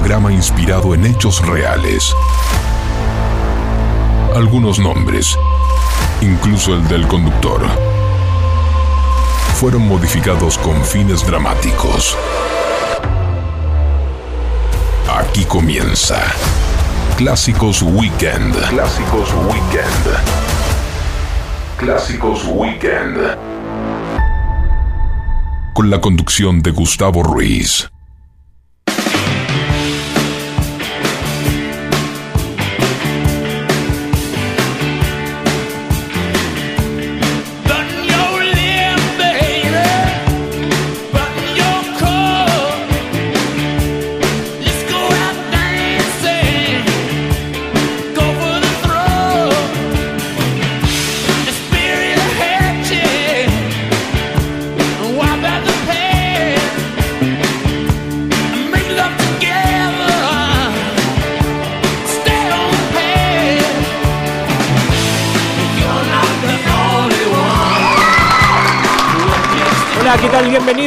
programa inspirado en hechos reales. Algunos nombres, incluso el del conductor, fueron modificados con fines dramáticos. Aquí comienza Clásicos Weekend. Clásicos Weekend. Clásicos Weekend. Con la conducción de Gustavo Ruiz.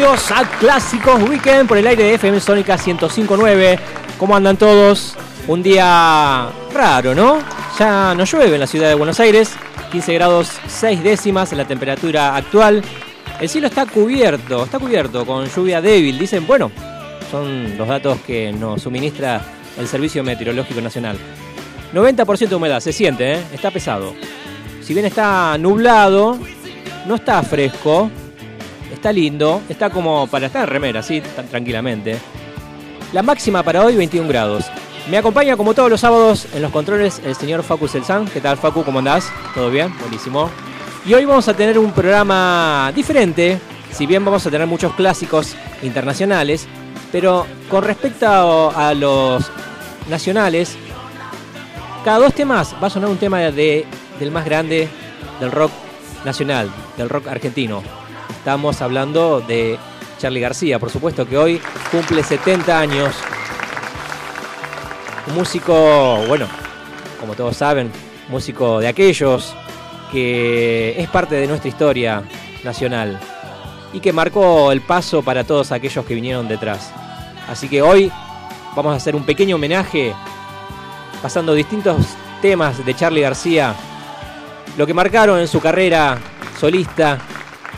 A Clásicos Weekend por el aire de FM Sónica 1059. ¿Cómo andan todos? Un día raro, ¿no? Ya no llueve en la ciudad de Buenos Aires, 15 grados 6 décimas en la temperatura actual. El cielo está cubierto, está cubierto con lluvia débil, dicen, bueno, son los datos que nos suministra el Servicio Meteorológico Nacional. 90% de humedad, se siente, ¿eh? está pesado. Si bien está nublado, no está fresco, está lindo, está como para estar en remera, así, tranquilamente. La máxima para hoy, 21 grados. Me acompaña como todos los sábados en los controles el señor Facu Selsan. ¿Qué tal, Facu? ¿Cómo andás? ¿Todo bien? Buenísimo. Y hoy vamos a tener un programa diferente, si bien vamos a tener muchos clásicos internacionales, pero con respecto a los nacionales, cada dos temas va a sonar un tema de, del más grande del rock nacional, del rock argentino. Estamos hablando de Charlie García, por supuesto que hoy cumple 70 años. Un músico, bueno, como todos saben, músico de aquellos que es parte de nuestra historia nacional y que marcó el paso para todos aquellos que vinieron detrás. Así que hoy vamos a hacer un pequeño homenaje pasando distintos temas de Charlie García, lo que marcaron en su carrera solista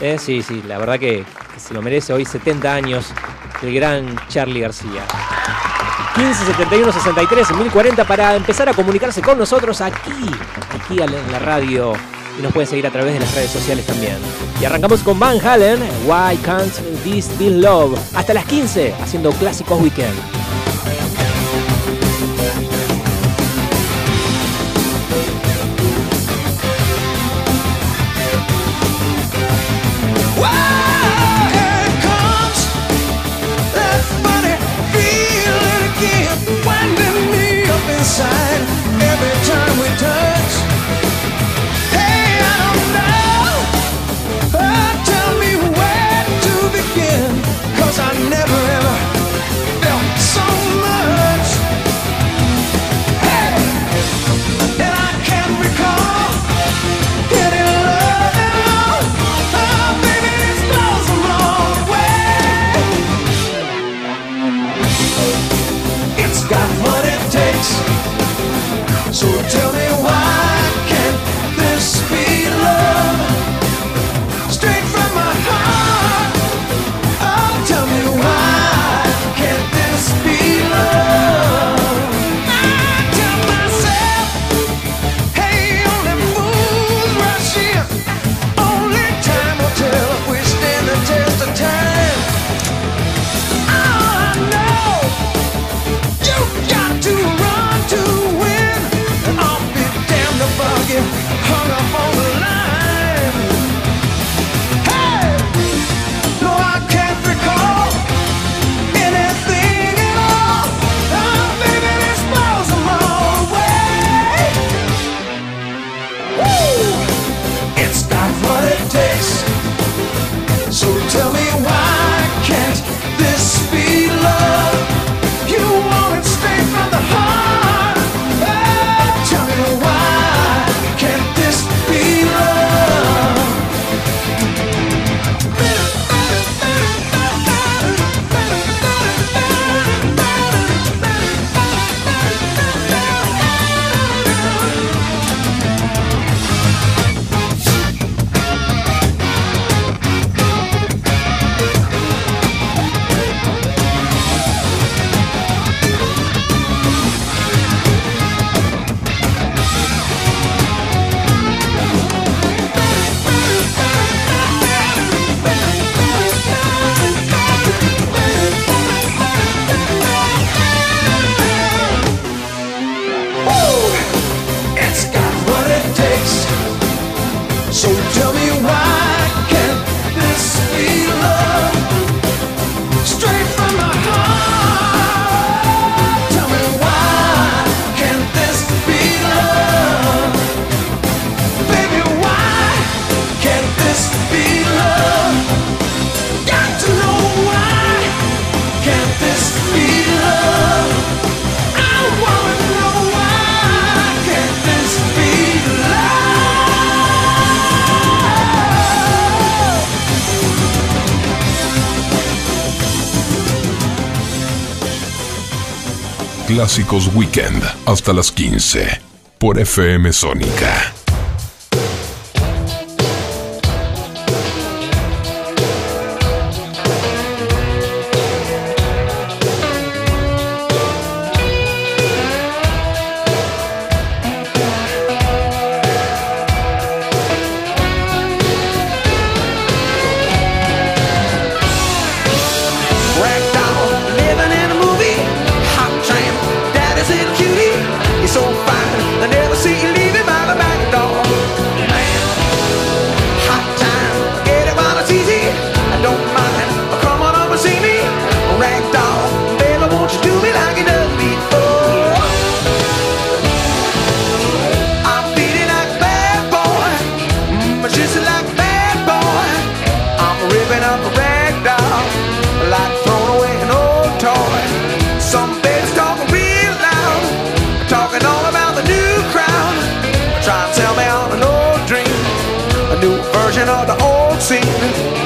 eh, sí, sí, la verdad que, se lo merece hoy 70 años el gran Charlie García. 15 71 63 1040 para empezar a comunicarse con nosotros aquí, aquí en la radio. Y nos pueden seguir a través de las redes sociales también. Y arrancamos con Van Halen, Why Can't This Be Love? Hasta las 15, haciendo clásicos weekend. I Weekend hasta las 15 por FM Sónica. version of the old scene.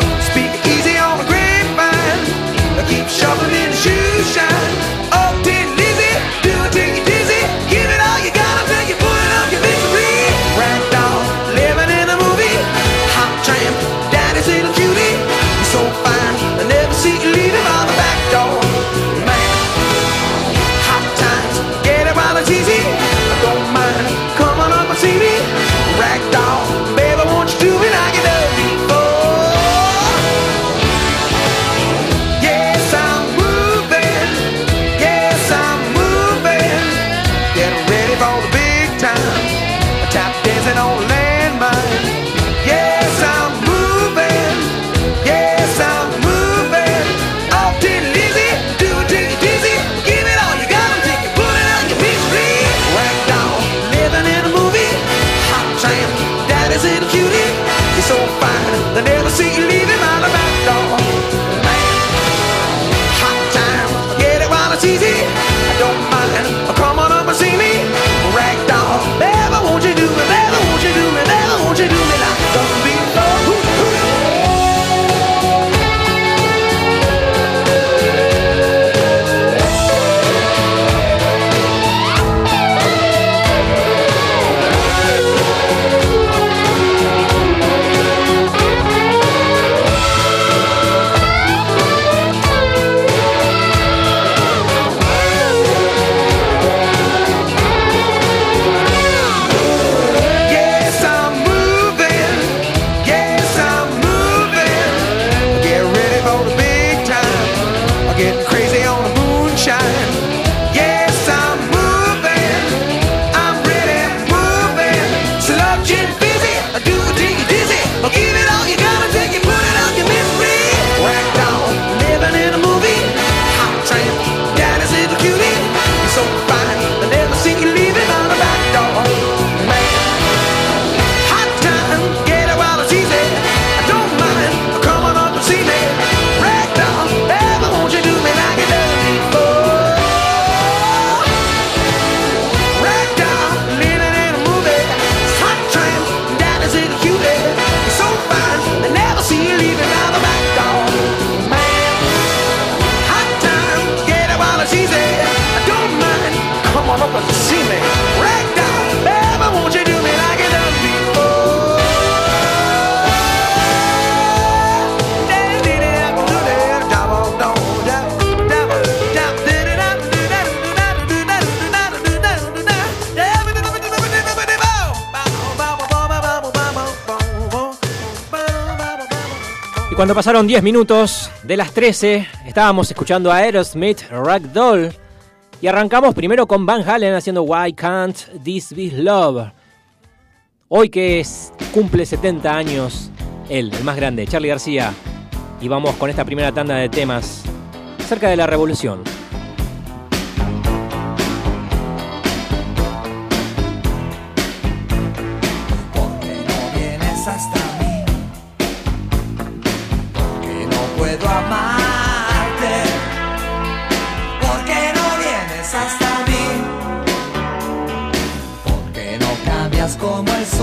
Cuando pasaron 10 minutos de las 13, estábamos escuchando a Aerosmith Ragdoll y arrancamos primero con Van Halen haciendo Why Can't This Be Love. Hoy que es, cumple 70 años, él, el más grande, Charlie García, y vamos con esta primera tanda de temas acerca de la revolución.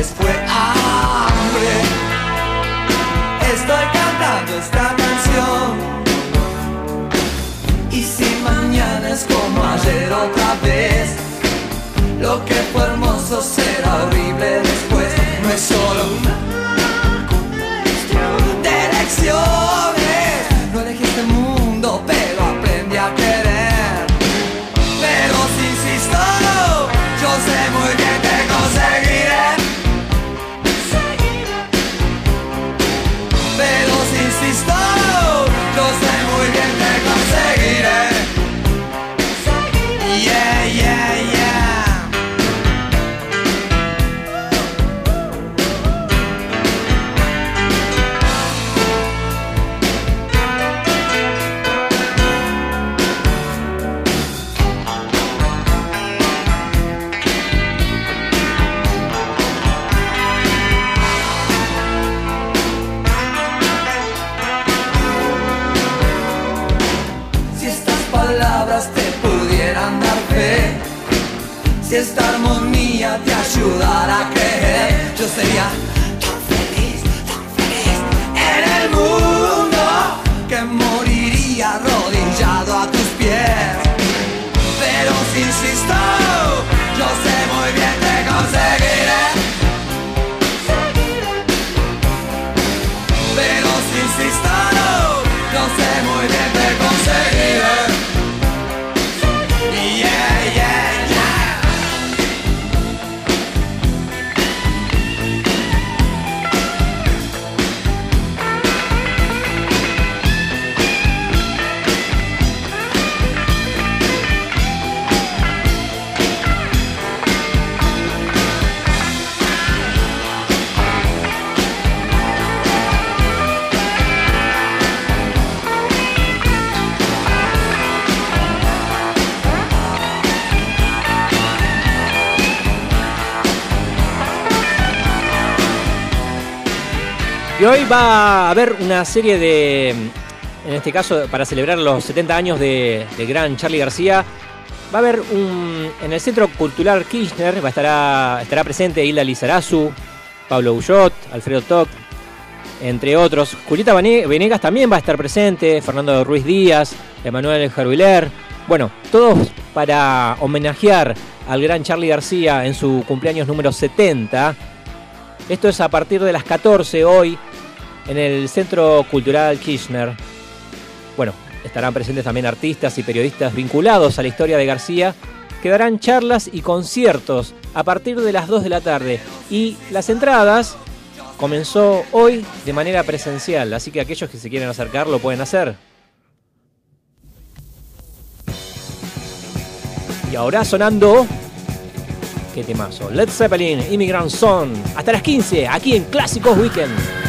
Vez fue hambre. Estoy cantando esta canción. Y si mañana es como ayer otra vez, lo que fue hermoso será horrible después. Sería tan feliz, tan feliz en el mundo que moriría arrodillado a tus pies. Pero si insisto, yo sé muy bien que conseguiré. Y hoy va a haber una serie de, en este caso para celebrar los 70 años de, del gran Charlie García, va a haber un, en el Centro Cultural Kirchner, va estará, estará presente Hilda Lizarazu, Pablo Ullot, Alfredo Toc, entre otros. Julieta Venegas también va a estar presente, Fernando Ruiz Díaz, Emanuel Jarviler. Bueno, todos para homenajear al gran Charlie García en su cumpleaños número 70. Esto es a partir de las 14 hoy en el Centro Cultural Kirchner. Bueno, estarán presentes también artistas y periodistas vinculados a la historia de García, que darán charlas y conciertos a partir de las 2 de la tarde. Y las entradas comenzó hoy de manera presencial, así que aquellos que se quieren acercar lo pueden hacer. Y ahora sonando. ¿Qué temazo? Led Zeppelin, Immigrant Song. Hasta las 15, aquí en Clásicos Weekend.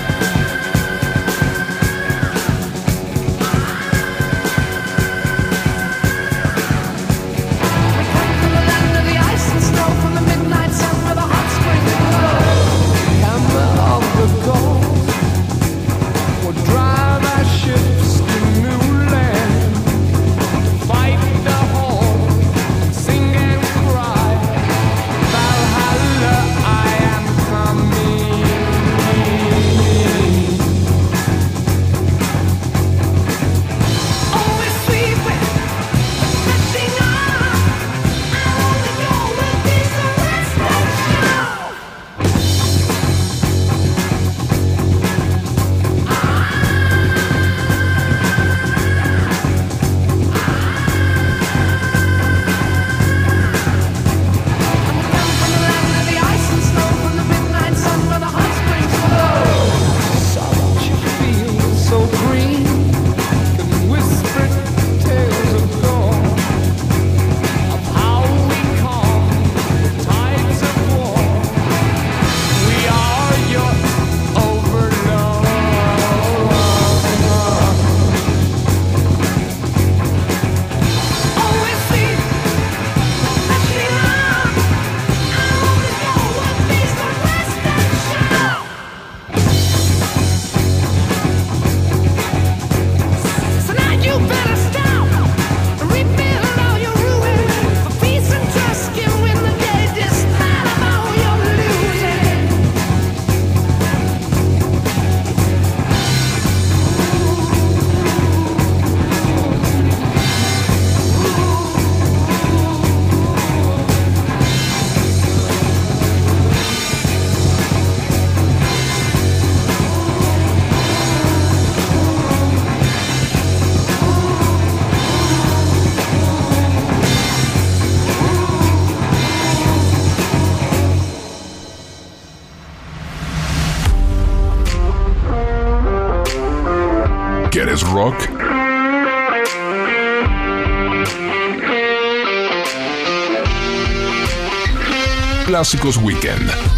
Clásicos Weekend.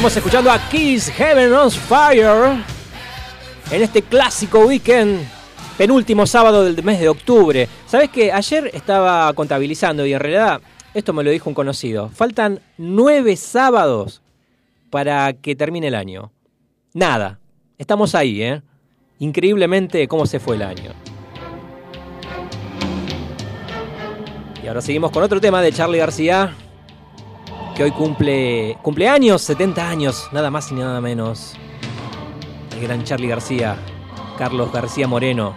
Estamos escuchando a Kiss Heaven on Fire en este clásico weekend, penúltimo sábado del mes de octubre. ¿Sabes que Ayer estaba contabilizando y en realidad esto me lo dijo un conocido. Faltan nueve sábados para que termine el año. Nada. Estamos ahí, ¿eh? Increíblemente cómo se fue el año. Y ahora seguimos con otro tema de Charlie García que hoy cumple cumpleaños, 70 años, nada más y nada menos. El gran Charlie García, Carlos García Moreno,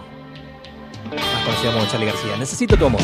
más conocido como Charlie García. Necesito tu amor.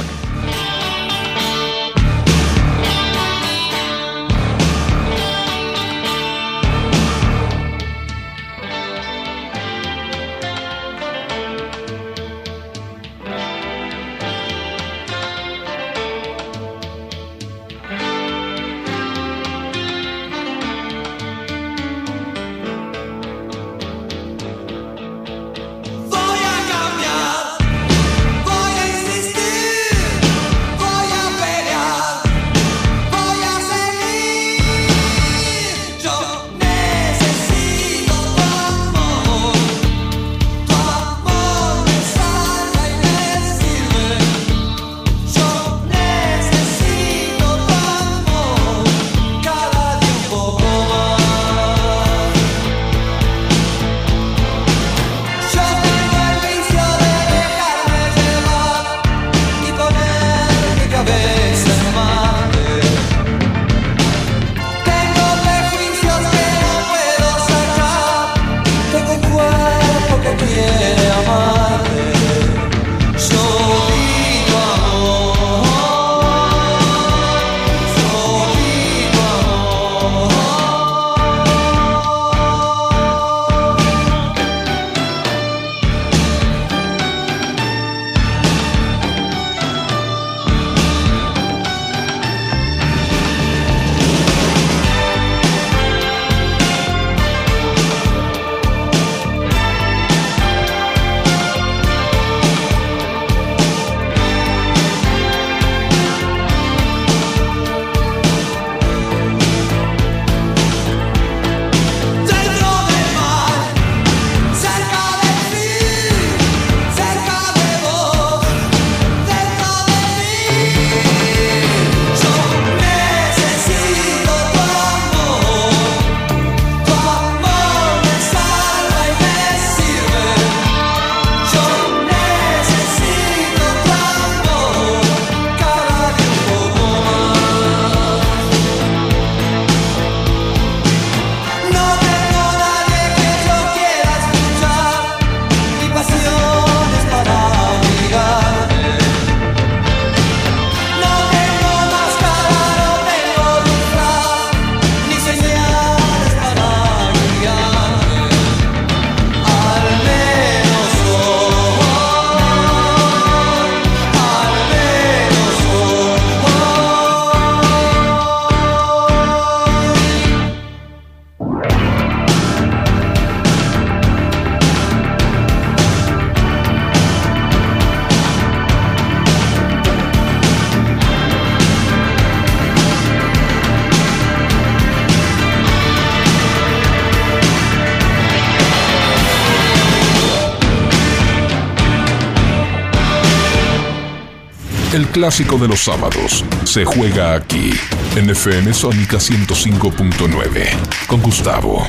Clásico de los sábados se juega aquí, en FM Sónica 105.9, con Gustavo.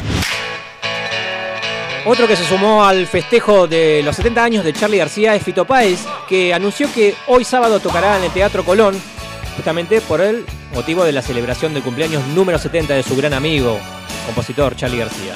Otro que se sumó al festejo de los 70 años de Charlie García es Fito Páez, que anunció que hoy sábado tocará en el Teatro Colón, justamente por el motivo de la celebración del cumpleaños número 70 de su gran amigo, compositor Charlie García.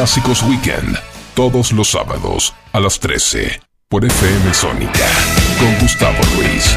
Clásicos Weekend, todos los sábados a las 13 por FM Sónica con Gustavo Luis.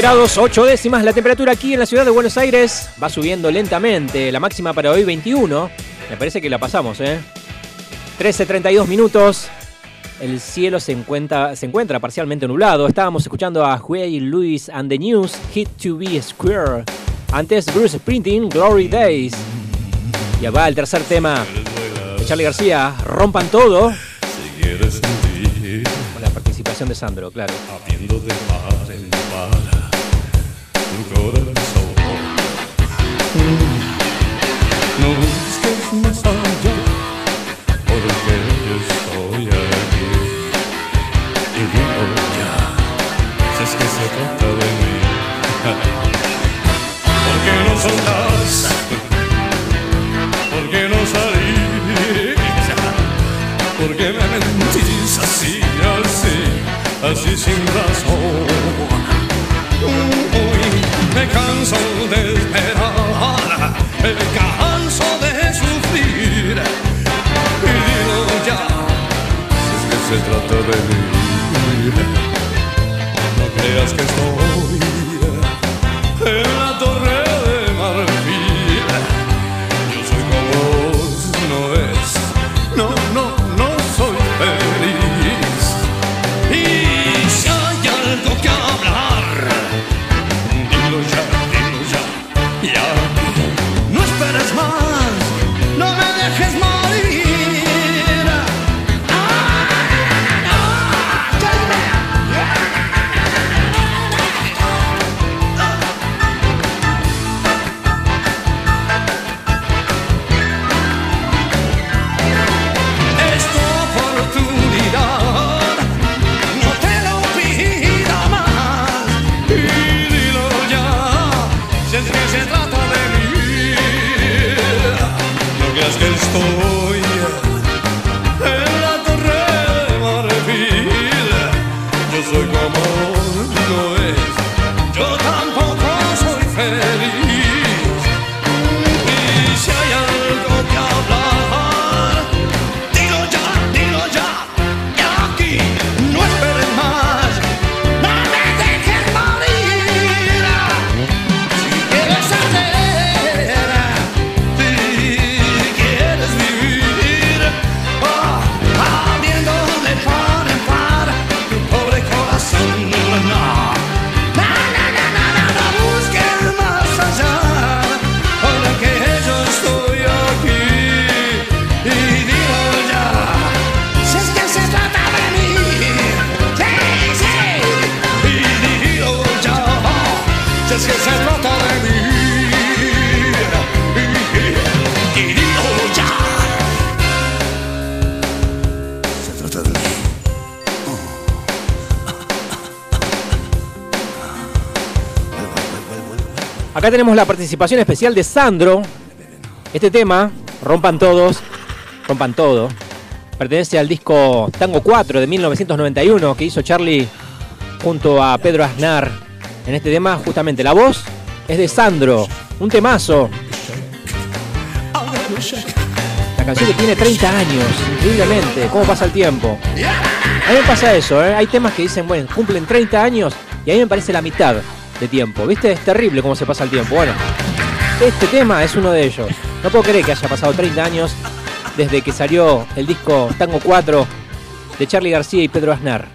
Grados 8 décimas la temperatura aquí en la ciudad de Buenos Aires va subiendo lentamente. La máxima para hoy 21. Me parece que la pasamos, ¿eh? 13.32 minutos. El cielo se encuentra, se encuentra parcialmente nublado. Estábamos escuchando a Huey Lewis and the News, Hit to Be Square. Antes Bruce Sprinting, Glory Days. Y va el tercer tema Charlie García, Rompan Todo. Con la participación de Sandro, claro. habiendo de par en par tu se trata de mí, no creas que estoy Tenemos la participación especial de Sandro. Este tema, Rompan Todos, Rompan Todo, pertenece al disco Tango 4 de 1991 que hizo Charlie junto a Pedro Aznar. En este tema, justamente, la voz es de Sandro, un temazo. La canción que tiene 30 años, increíblemente, cómo pasa el tiempo. A mí me pasa eso, ¿eh? hay temas que dicen, bueno, cumplen 30 años y a mí me parece la mitad de tiempo, ¿viste? Es terrible cómo se pasa el tiempo. Bueno, este tema es uno de ellos. No puedo creer que haya pasado 30 años desde que salió el disco Tango 4 de Charlie García y Pedro Aznar.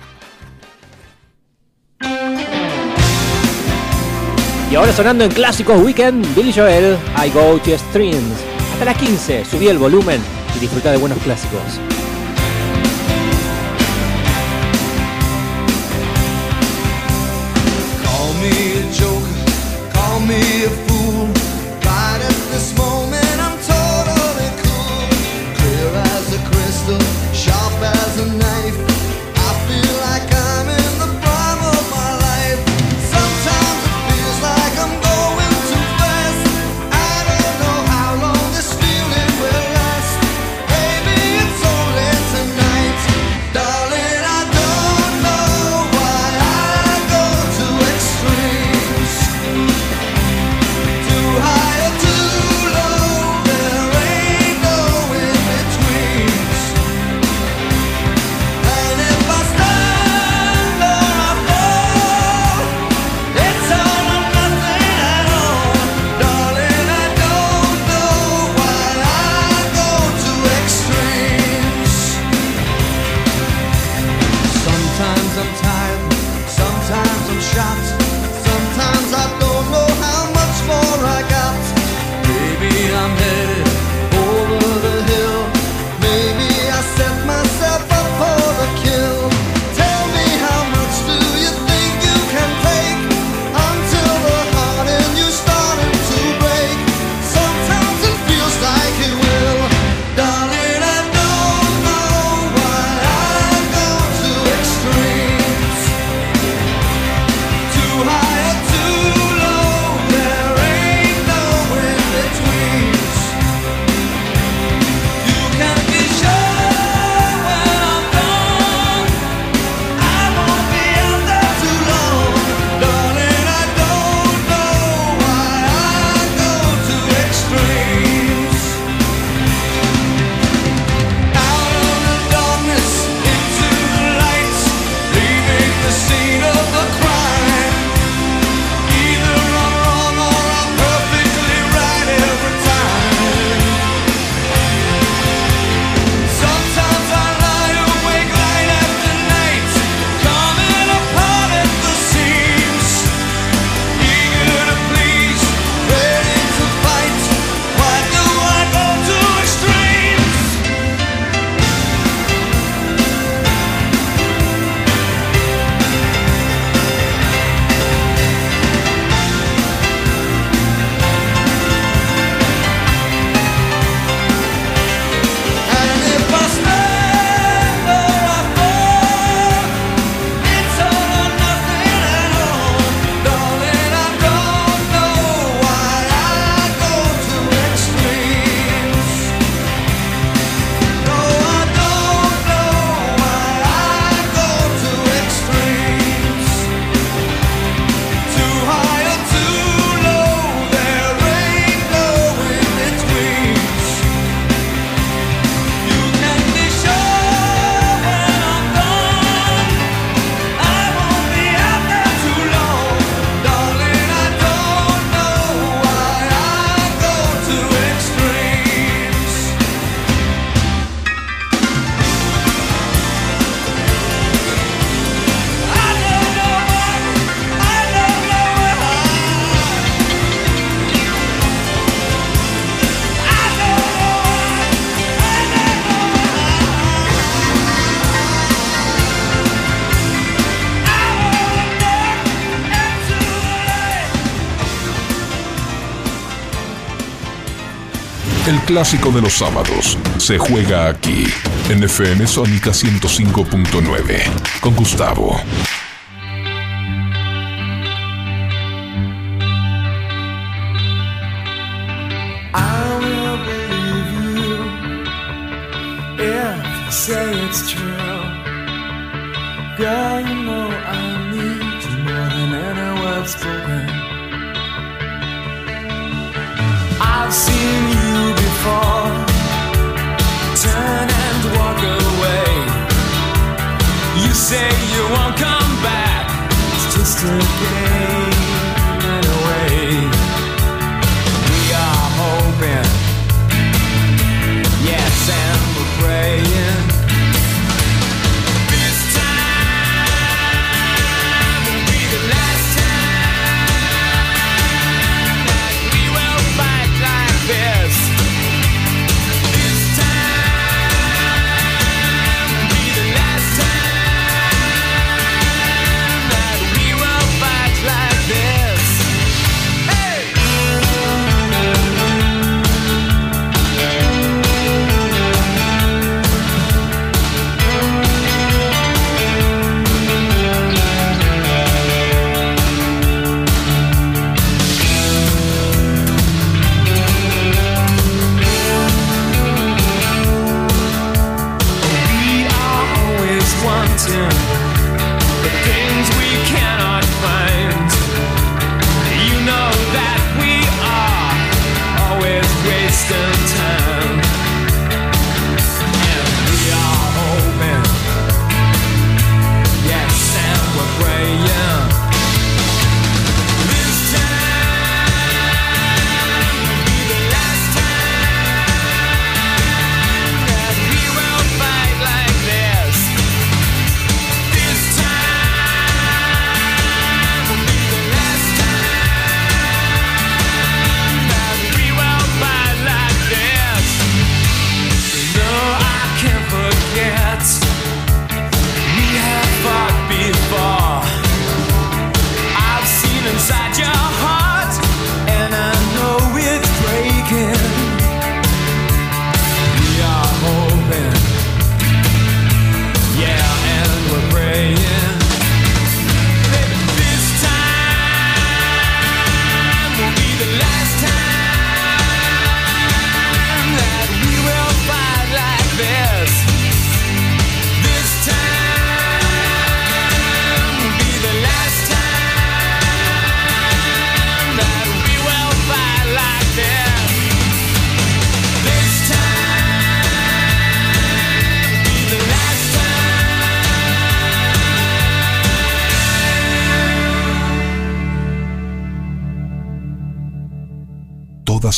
Y ahora sonando en Clásicos Weekend, Billy Joel, I Go to Streams. Hasta las 15, subí el volumen y disfruta de buenos clásicos. clásico de los sábados. Se juega aquí, en FM Sónica 105.9, con Gustavo. say you won't come back. It's just a game.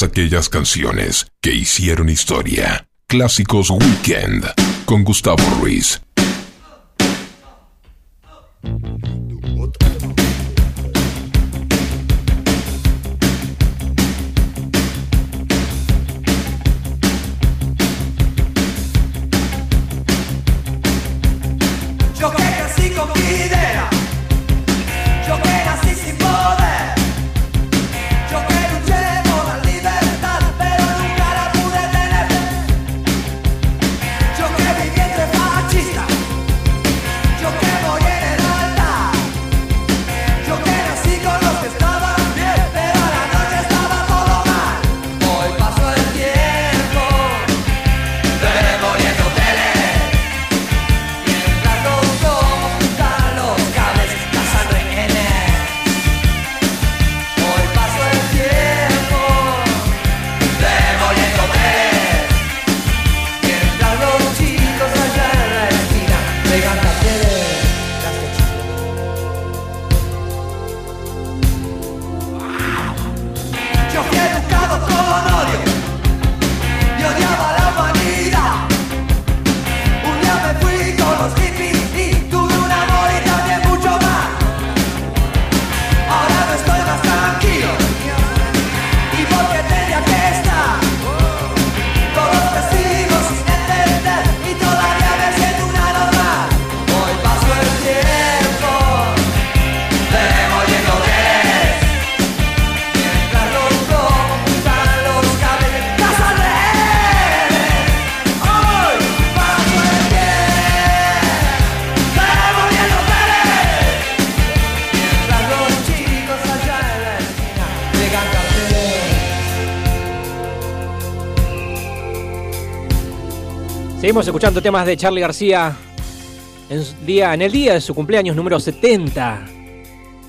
aquellas canciones que hicieron historia. Clásicos Weekend con Gustavo Ruiz. Seguimos escuchando temas de Charlie García en, el día de su cumpleaños número 70.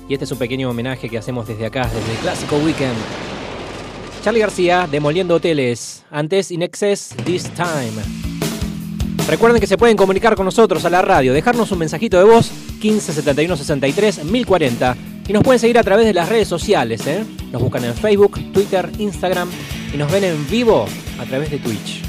Y este es un pequeño homenaje que hacemos desde acá, desde el Clásico Weekend. Charlie García, Demoliendo Hoteles. Antes, In Excess, This Time. Recuerden que se pueden comunicar con nosotros a la radio, dejarnos un mensajito de voz 15 71 63 1040 y nos pueden seguir a través de las redes sociales. ¿eh? Nos buscan en Facebook, Twitter, Instagram y nos ven en vivo a través de Twitch.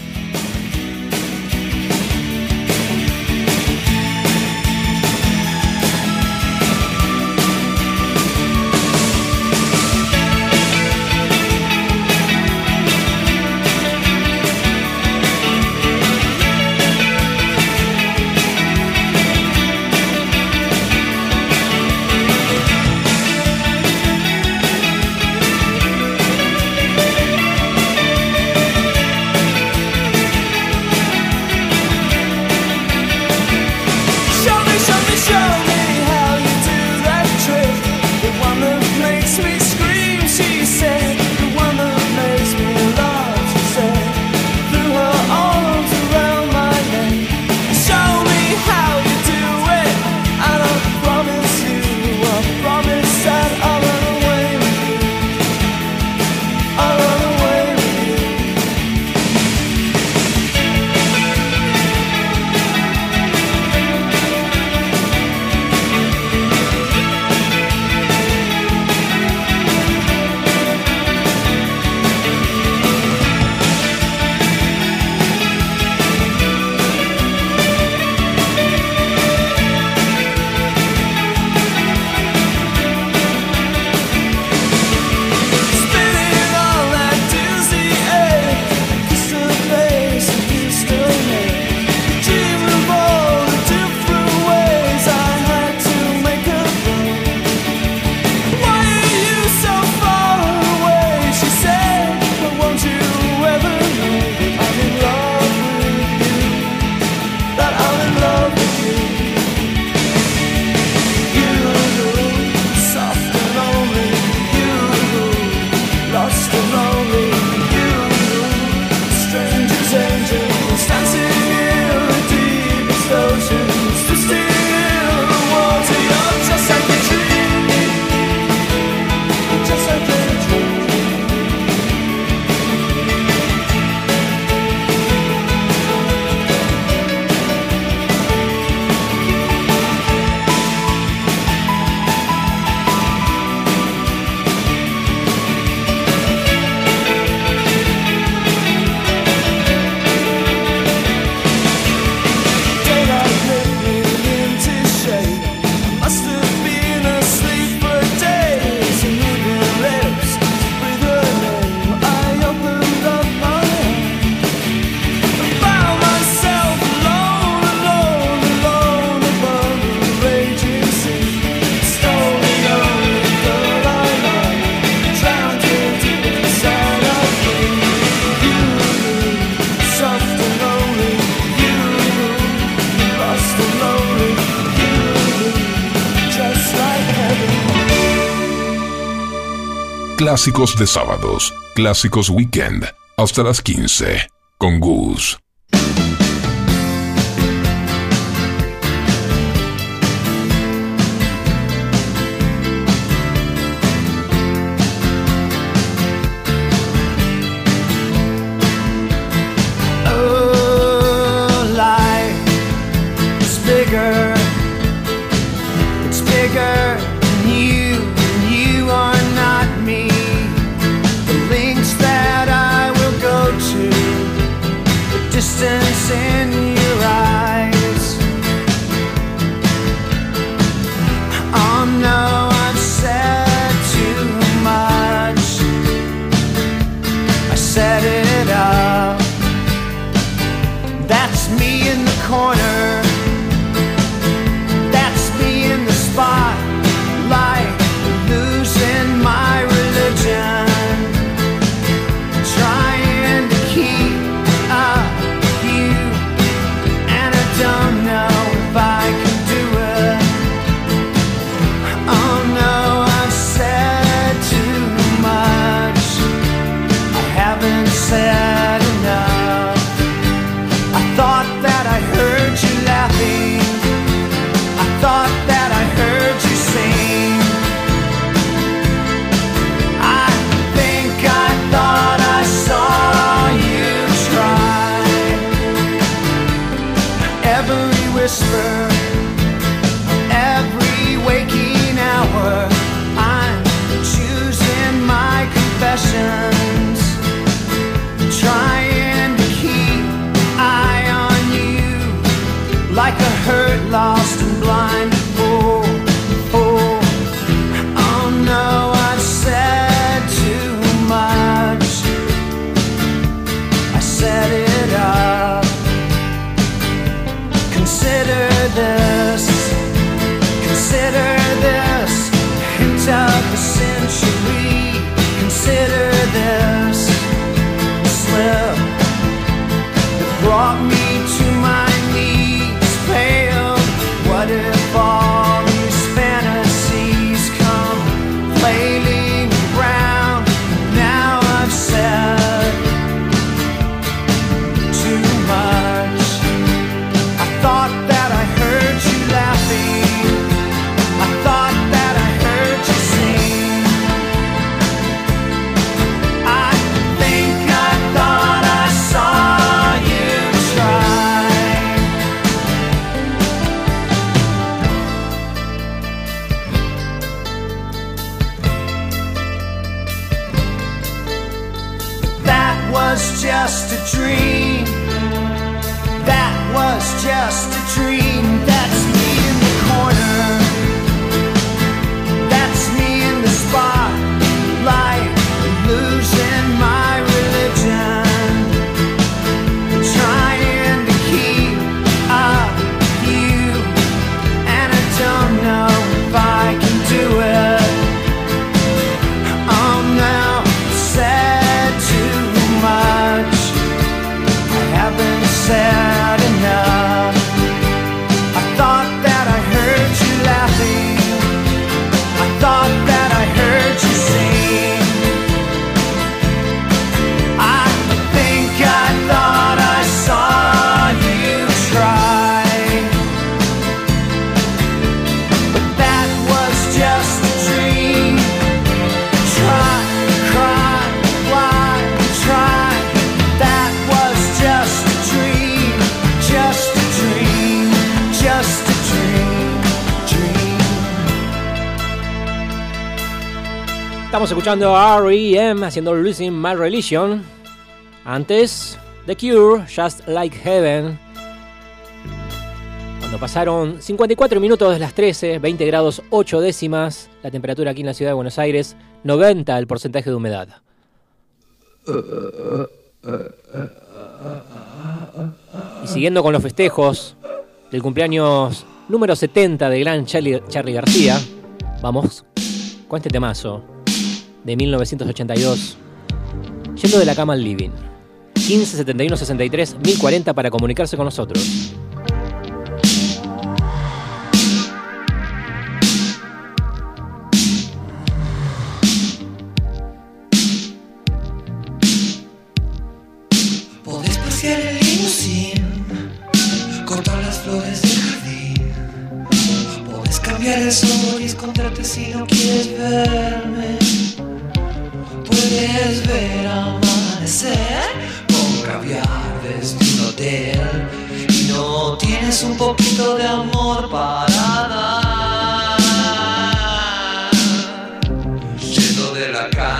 Clásicos de sábados, clásicos weekend, hasta las 15, con Gus. Escuchando R.E.M. haciendo Losing My Religion. Antes, The Cure, Just Like Heaven. Cuando pasaron 54 minutos de las 13, 20 grados 8 décimas, la temperatura aquí en la ciudad de Buenos Aires, 90 el porcentaje de humedad. Y siguiendo con los festejos del cumpleaños número 70 de gran Charlie, Charlie García, vamos con este temazo de 1982, yendo de la cama al living. 15 71 63 1040 para comunicarse con nosotros. Podés pasear el limusín, cortar las flores del jardín. Podés cambiar el sol y esconderte si no quieres verme. Puedes ver amanecer con caviar desde un hotel. Y no tienes un poquito de amor para dar. Yendo de la cama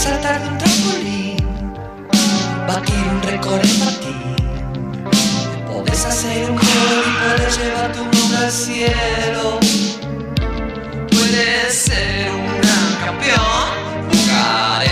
saltar de un trampolín Batir un récord en patín. Podés hacer un gol y podés llevar tu mundo al cielo. Puedes ser un gran campeón Jugar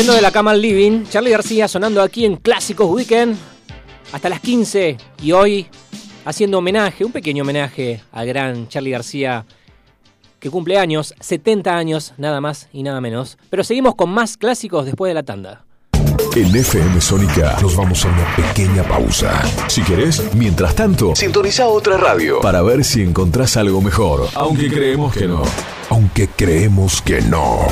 Yendo de la cama al living, Charlie García sonando aquí en Clásicos Weekend hasta las 15 y hoy haciendo homenaje, un pequeño homenaje al gran Charlie García que cumple años, 70 años, nada más y nada menos. Pero seguimos con más clásicos después de la tanda. En FM Sónica nos vamos a una pequeña pausa. Si querés, mientras tanto, sintoniza otra radio para ver si encontrás algo mejor. Aunque creemos que no. Aunque creemos que no.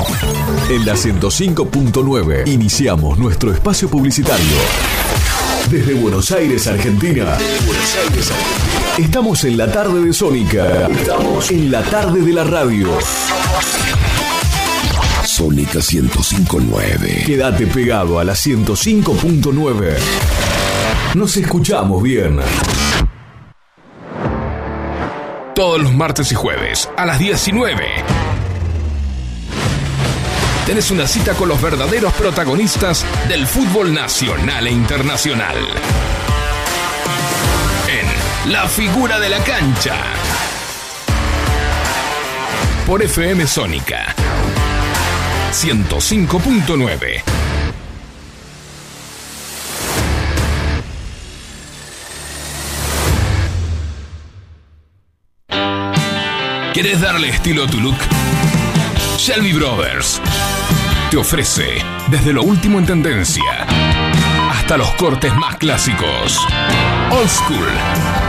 En la 105.9 iniciamos nuestro espacio publicitario. Desde Buenos Aires, Argentina. Buenos Aires, Argentina. Estamos en la tarde de Sónica. Estamos en la tarde de la radio. Sónica 105.9. Quédate pegado a la 105.9. Nos escuchamos bien. Todos los martes y jueves a las 19. Tenés una cita con los verdaderos protagonistas del fútbol nacional e internacional. En La figura de la cancha. Por FM Sónica 105.9. ¿Querés darle estilo a tu look? Shelby Brothers te ofrece desde lo último en tendencia hasta los cortes más clásicos. Old School.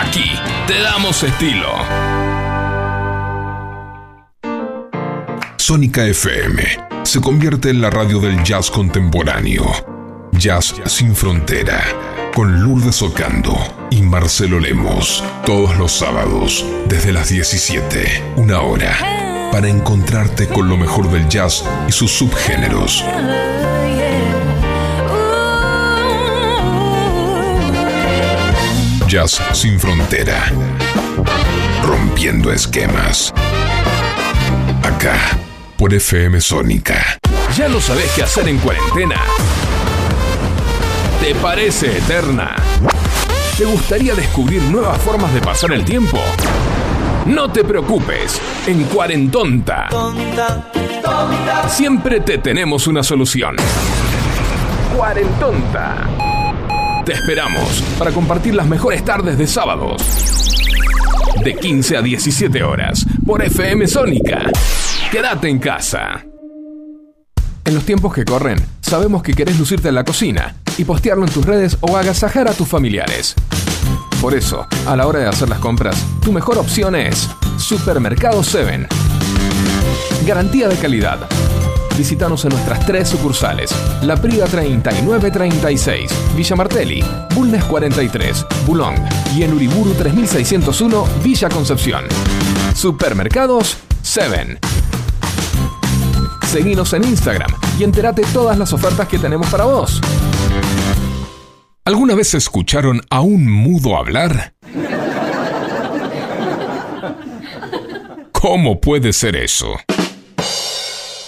Aquí te damos estilo. Sónica FM se convierte en la radio del jazz contemporáneo. Jazz sin frontera. Con Lourdes Ocando y Marcelo Lemos. Todos los sábados, desde las 17, una hora. Para encontrarte con lo mejor del jazz y sus subgéneros. Jazz sin frontera. Rompiendo esquemas. Acá, por FM Sónica. ¿Ya no sabes qué hacer en cuarentena? ¿Te parece eterna? ¿Te gustaría descubrir nuevas formas de pasar el tiempo? No te preocupes, en Cuarentonta. Siempre te tenemos una solución. Cuarentonta. Te esperamos para compartir las mejores tardes de sábados. De 15 a 17 horas por FM Sónica. Quédate en casa. En los tiempos que corren, sabemos que querés lucirte en la cocina y postearlo en tus redes o agasajar a tus familiares. Por eso, a la hora de hacer las compras, tu mejor opción es Supermercado 7. Garantía de calidad. Visítanos en nuestras tres sucursales: La Priga 3936, Villa Martelli, Bulnes 43, Boulogne y en Uriburu 3601, Villa Concepción. Supermercados 7. Seguinos en Instagram y entérate todas las ofertas que tenemos para vos. ¿Alguna vez escucharon a un mudo hablar? ¿Cómo puede ser eso?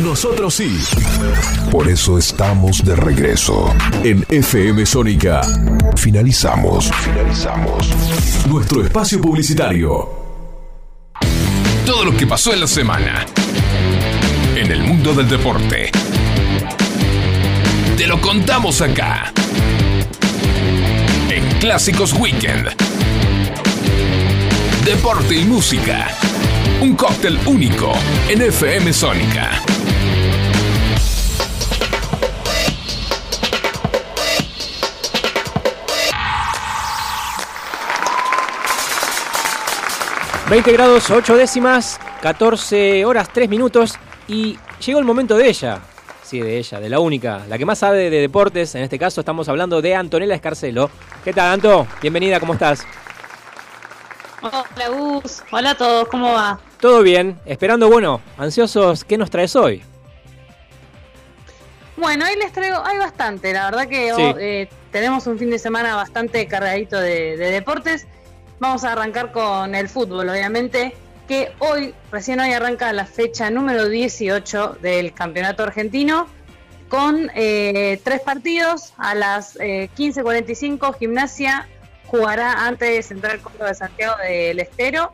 Nosotros sí. Por eso estamos de regreso. En FM Sónica. Finalizamos. Finalizamos. Nuestro espacio publicitario. Todo lo que pasó en la semana. En el mundo del deporte. Te lo contamos acá. En Clásicos Weekend. Deporte y música. Un cóctel único en FM Sónica. ...20 grados 8 décimas, 14 horas 3 minutos y llegó el momento de ella. Sí, de ella, de la única, la que más sabe de deportes. En este caso estamos hablando de Antonella Escarcelo. ¿Qué tal, Anto? Bienvenida, ¿cómo estás? Hola Gus, hola a todos, ¿cómo va? Todo bien, esperando, bueno, ansiosos, ¿qué nos traes hoy? Bueno, hoy les traigo, hay bastante, la verdad que Sí. oh, eh, tenemos un fin de semana bastante cargadito de, de deportes. Vamos a arrancar con el fútbol, obviamente, que hoy, recién hoy arranca la fecha número 18 del campeonato argentino, con eh, tres partidos a las eh, 15.45, gimnasia jugará ante Central Córdoba de Santiago del Estero.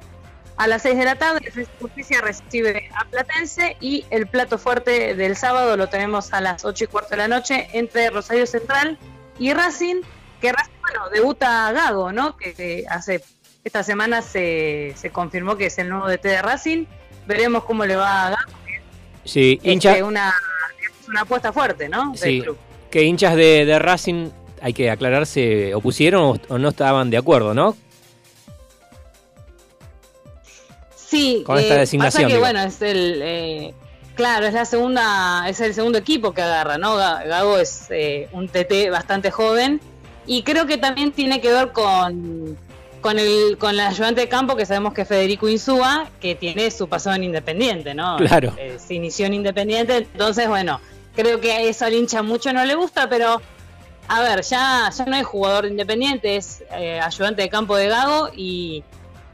A las 6 de la tarde, Defensa Justicia recibe a Platense y el plato fuerte del sábado lo tenemos a las 8 y cuarto de la noche entre Rosario Central y Racing, que Racing, bueno, debuta Gago, ¿no? Que hace esta semana se, se confirmó que es el nuevo DT de Racing. Veremos cómo le va a Gago. Sí, Es hincha, que una, una apuesta fuerte, ¿no? Del sí, club. que hinchas de, de Racing, hay que aclarar, se opusieron o, o no estaban de acuerdo, ¿no? Sí, Con esta eh, designación, Pasa que, digo. bueno, es el. eh, claro, es la segunda. Es el segundo equipo que agarra, ¿no? Ga- Gago es eh, un TT bastante joven. Y creo que también tiene que ver con. Con el, con el ayudante de campo que sabemos que es Federico Insúa, que tiene su pasado en Independiente, ¿no? Claro. Eh, se inició en Independiente, entonces, bueno, creo que a eso al hincha mucho no le gusta, pero a ver, ya, ya no es jugador de Independiente, es eh, ayudante de campo de Gago y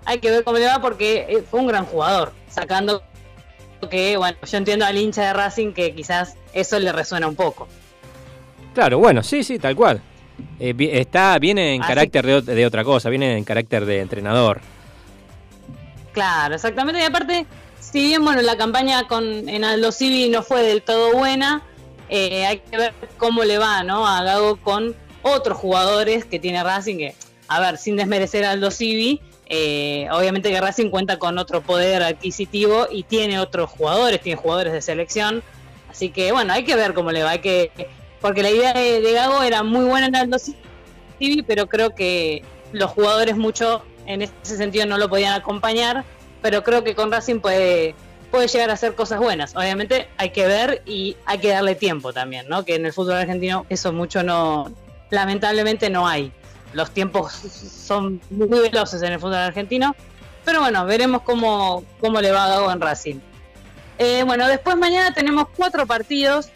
hay que ver cómo le va porque eh, fue un gran jugador, sacando que, bueno, yo entiendo al hincha de Racing que quizás eso le resuena un poco. Claro, bueno, sí, sí, tal cual. Eh, está, viene en Así- carácter de otra cosa, viene en carácter de entrenador. Claro, exactamente. Y aparte, si bien bueno, la campaña con en Aldo Civi no fue del todo buena, eh, hay que ver cómo le va ¿no? a Gago con otros jugadores que tiene Racing, que, a ver, sin desmerecer a Aldo Civi, eh, obviamente que Racing cuenta con otro poder adquisitivo y tiene otros jugadores, tiene jugadores de selección. Así que bueno, hay que ver cómo le va, hay que porque la idea de, Gago era muy buena en Aldo Civi, pero creo que los jugadores mucho en ese sentido no lo podían acompañar, pero creo que con Racing puede, puede llegar a hacer cosas buenas. Obviamente hay que ver y hay que darle tiempo también, ¿no? Que en el fútbol argentino eso mucho no, lamentablemente no hay. Los tiempos son muy veloces en el fútbol argentino, pero bueno, veremos cómo, cómo le va a Gago en Racing. Eh, bueno, después mañana tenemos cuatro partidos.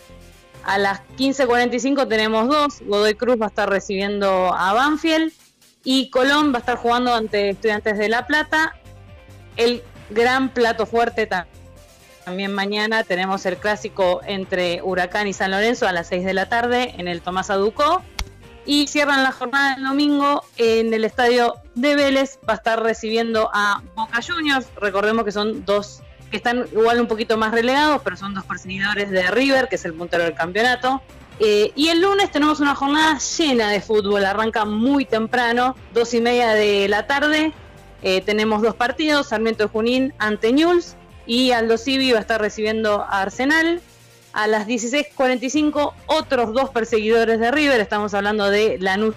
A las 15.45 tenemos dos. Godoy Cruz va a estar recibiendo a Banfield y Colón va a estar jugando ante Estudiantes de La Plata. El gran plato fuerte ta- también mañana tenemos el clásico entre Huracán y San Lorenzo a las 6 de la tarde en el Tomás Aducó. Y cierran la jornada del domingo en el estadio de Vélez. Va a estar recibiendo a Boca Juniors. Recordemos que son dos que están igual un poquito más relegados, pero son dos perseguidores de River, que es el puntero del campeonato. Eh, y el lunes tenemos una jornada llena de fútbol. Arranca muy temprano, dos y media de la tarde. Eh, tenemos dos partidos, Sarmiento Junín ante Newell's y Aldo Civi va a estar recibiendo a Arsenal. A las 16.45 otros dos perseguidores de River, estamos hablando de Lanús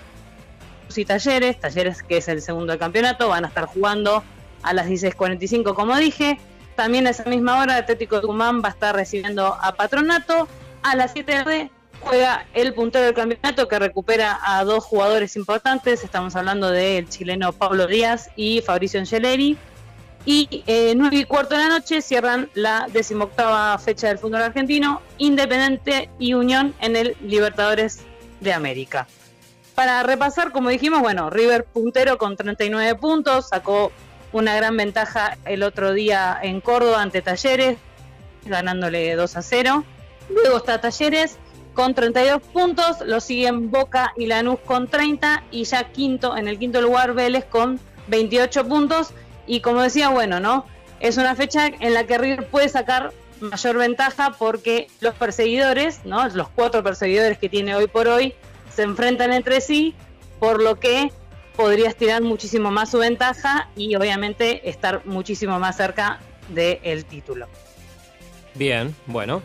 y Talleres, Talleres que es el segundo del campeonato, van a estar jugando a las 16.45 como dije. También a esa misma hora Atlético Tucumán va a estar recibiendo a Patronato. A las 7 de la tarde juega el puntero del campeonato que recupera a dos jugadores importantes. Estamos hablando del chileno Pablo Díaz y Fabricio Angeleri. Y eh, 9 y cuarto de la noche cierran la decimoctava fecha del fútbol argentino, Independiente y Unión en el Libertadores de América. Para repasar, como dijimos, bueno, River puntero con 39 puntos, sacó una gran ventaja el otro día en Córdoba ante Talleres, ganándole 2 a 0. Luego está Talleres con 32 puntos, lo siguen Boca y Lanús con 30 y ya quinto, en el quinto lugar Vélez con 28 puntos y como decía, bueno, ¿no? Es una fecha en la que River puede sacar mayor ventaja porque los perseguidores, ¿no? Los cuatro perseguidores que tiene hoy por hoy se enfrentan entre sí, por lo que podría estirar muchísimo más su ventaja y obviamente estar muchísimo más cerca del título. Bien, bueno.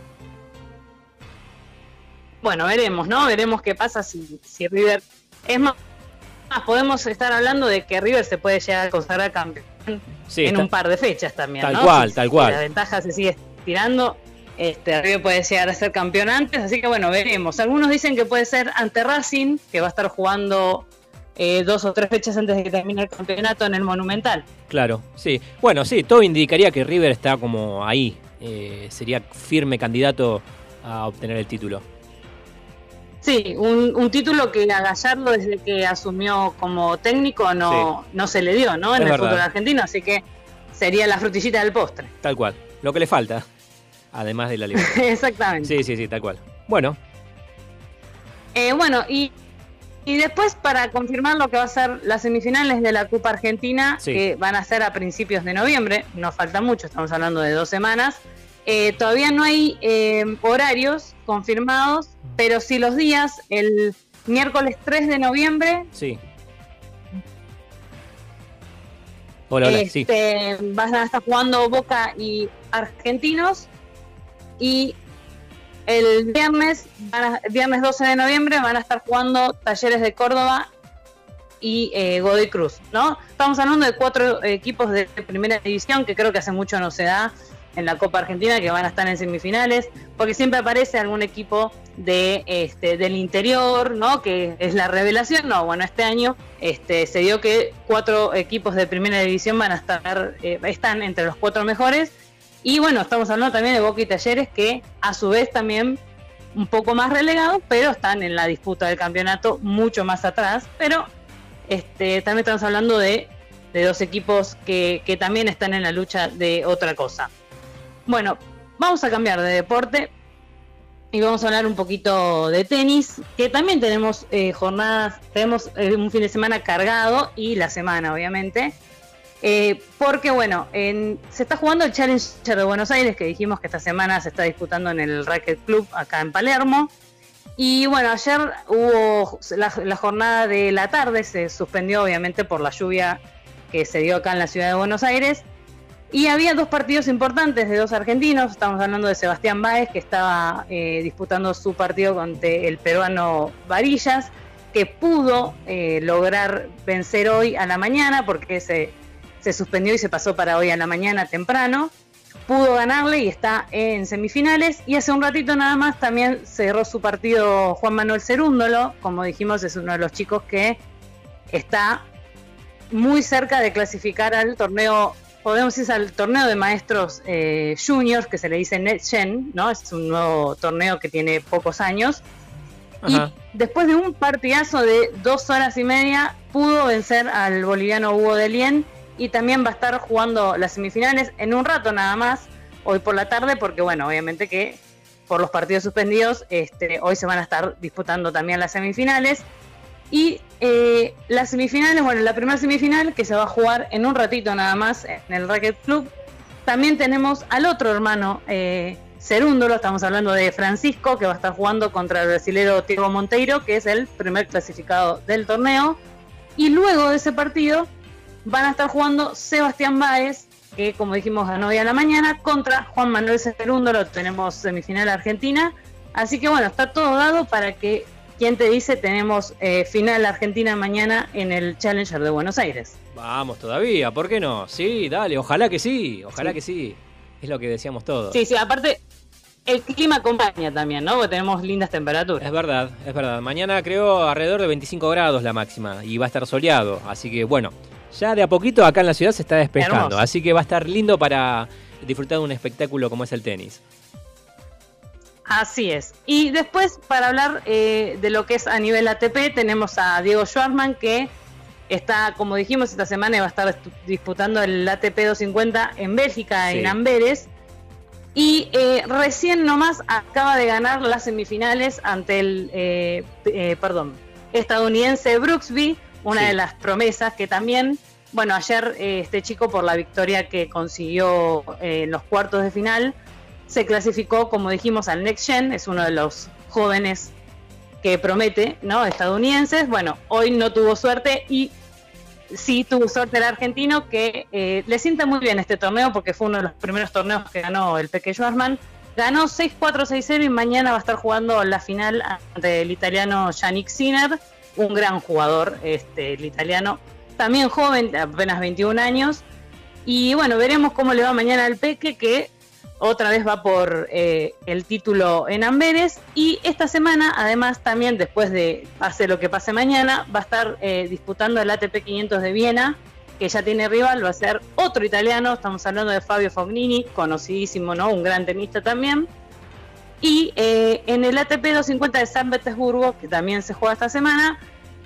Bueno, veremos, ¿no? Veremos qué pasa si, si River... Es más, podemos estar hablando de que River se puede llegar a consagrar campeón Sí, en un par de fechas también, tal ¿no? cual, tal cual. La ventaja se sigue tirando. Este, River puede llegar a ser campeón antes, así que bueno, veremos. Algunos dicen que puede ser ante Racing, que va a estar jugando eh, dos o tres fechas antes de que termine el campeonato en el Monumental. Claro, sí. Bueno, sí, todo indicaría que River está como ahí. eh, sería firme candidato a obtener el título. Sí, un, un título que a Gallardo desde que asumió como técnico no, no se le dio, ¿no? En Es el verdad. fútbol argentino, así que sería la frutillita del postre. Tal cual. Lo que le falta. Además de la liga. Exactamente. Sí, sí, sí, tal cual. Bueno, Eh, bueno, y, y después para confirmar lo que va a ser las semifinales de la Copa Argentina, Sí. que van a ser a principios de noviembre, no falta mucho, estamos hablando de dos semanas. Eh, todavía no hay eh, horarios confirmados, pero sí los días, el miércoles 3 de noviembre sí. Hola, hola, sí. este, van a estar jugando Boca y Argentinos. Y el viernes, viernes 12 de noviembre, van a estar jugando Talleres de Córdoba y eh, Godoy Cruz, ¿no? Estamos hablando de cuatro equipos de primera división que creo que hace mucho no se da en la Copa Argentina, que van a estar en semifinales, porque siempre aparece algún equipo de este del interior, ¿no? Que es la revelación. No, bueno, este año este se dio que cuatro equipos de primera división van a estar eh, están entre los cuatro mejores. Y bueno, estamos hablando también de Boca y Talleres que a su vez también un poco más relegados, pero están en la disputa del campeonato mucho más atrás. Pero este, también estamos hablando de, de dos equipos que, que también están en la lucha de otra cosa. Bueno, vamos a cambiar de deporte y vamos a hablar un poquito de tenis, que también tenemos eh, jornadas, tenemos eh, un fin de semana cargado y la semana, obviamente. Eh, porque bueno, en- se está jugando el Challenger de Buenos Aires, que dijimos que esta semana se está disputando en el Racket Club acá en Palermo. Y bueno, ayer hubo la, la jornada de la tarde, se suspendió obviamente por la lluvia que se dio acá en la ciudad de Buenos Aires. Y había dos partidos importantes de dos argentinos. Estamos hablando de Sebastián Báez, que estaba eh, disputando su partido contra el peruano Varillas, que pudo eh, lograr vencer hoy a la mañana, porque se, se suspendió y se pasó para hoy a la mañana temprano. Pudo ganarle y está en semifinales. Y hace un ratito nada más también cerró su partido Juan Manuel Cerúndolo. Como dijimos, es uno de los chicos que está muy cerca de clasificar al torneo, podemos decir al torneo de maestros eh, juniors, que se le dice NetGen, ¿no? Es un nuevo torneo que tiene pocos años. Ajá. Y después de un partidazo de dos horas y media, pudo vencer al boliviano Hugo Delien y también va a estar jugando las semifinales en un rato nada más, hoy por la tarde, porque bueno, obviamente que por los partidos suspendidos, este, hoy se van a estar disputando también las semifinales. Y eh, las semifinales, bueno, la primera semifinal que se va a jugar en un ratito nada más en el Racket Club. También tenemos al otro hermano, eh, estamos hablando de Francisco, que va a estar jugando contra el brasilero Diego Monteiro, que es el primer clasificado del torneo. Y luego de ese partido van a estar jugando Sebastián Báez, que como dijimos ganó hoy a la mañana, contra Juan Manuel Cerúndolo. Tenemos semifinal Argentina. Así que bueno, está todo dado para que, quien te dice, tenemos eh, final Argentina mañana en el Challenger de Buenos Aires. Vamos todavía, ¿por qué no? Sí, dale, ojalá que sí, ojalá Sí. que sí. Es lo que decíamos todos. Sí, sí, aparte el clima acompaña también, ¿no? Porque tenemos lindas temperaturas. Es verdad, es verdad. Mañana creo alrededor de 25 grados la máxima y va a estar soleado. Así que bueno, ya de a poquito acá en la ciudad se está despejando. Hermoso. Así que va a estar lindo para disfrutar de un espectáculo como es el tenis. Así es. Y después, para hablar eh, de lo que es a nivel ATP, tenemos a Diego Schwartzman, que está, como dijimos, esta semana va a estar disputando el ATP 250 en Bélgica, Sí. en Amberes. Y eh, recién nomás acaba de ganar las semifinales ante el, eh, eh, perdón, estadounidense Brooksby, una Sí. de las promesas que también, bueno, ayer eh, este chico por la victoria que consiguió eh, en los cuartos de final, se clasificó, como dijimos, al Next Gen, es uno de los jóvenes que promete, ¿no? Estadounidenses. Bueno, hoy no tuvo suerte y sí tuvo suerte el argentino que eh, le sienta muy bien este torneo porque fue uno de los primeros torneos que ganó el Peque Schwarzman. Ganó 6-4, 6-0 y mañana va a estar jugando la final ante el italiano Yannick Sinner, un gran jugador, este, el italiano, también joven, apenas 21 años. Y bueno, veremos cómo le va mañana al Peque, que otra vez va por eh, el título en Amberes. Y esta semana, además, también después de pase lo que pase mañana, va a estar eh, disputando el ATP 500 de Viena, que ya tiene rival, va a ser otro italiano. Estamos hablando de Fabio Fognini, conocidísimo, ¿no? Un gran tenista también. Y eh, en el ATP 250 de San Petersburgo, que también se juega esta semana,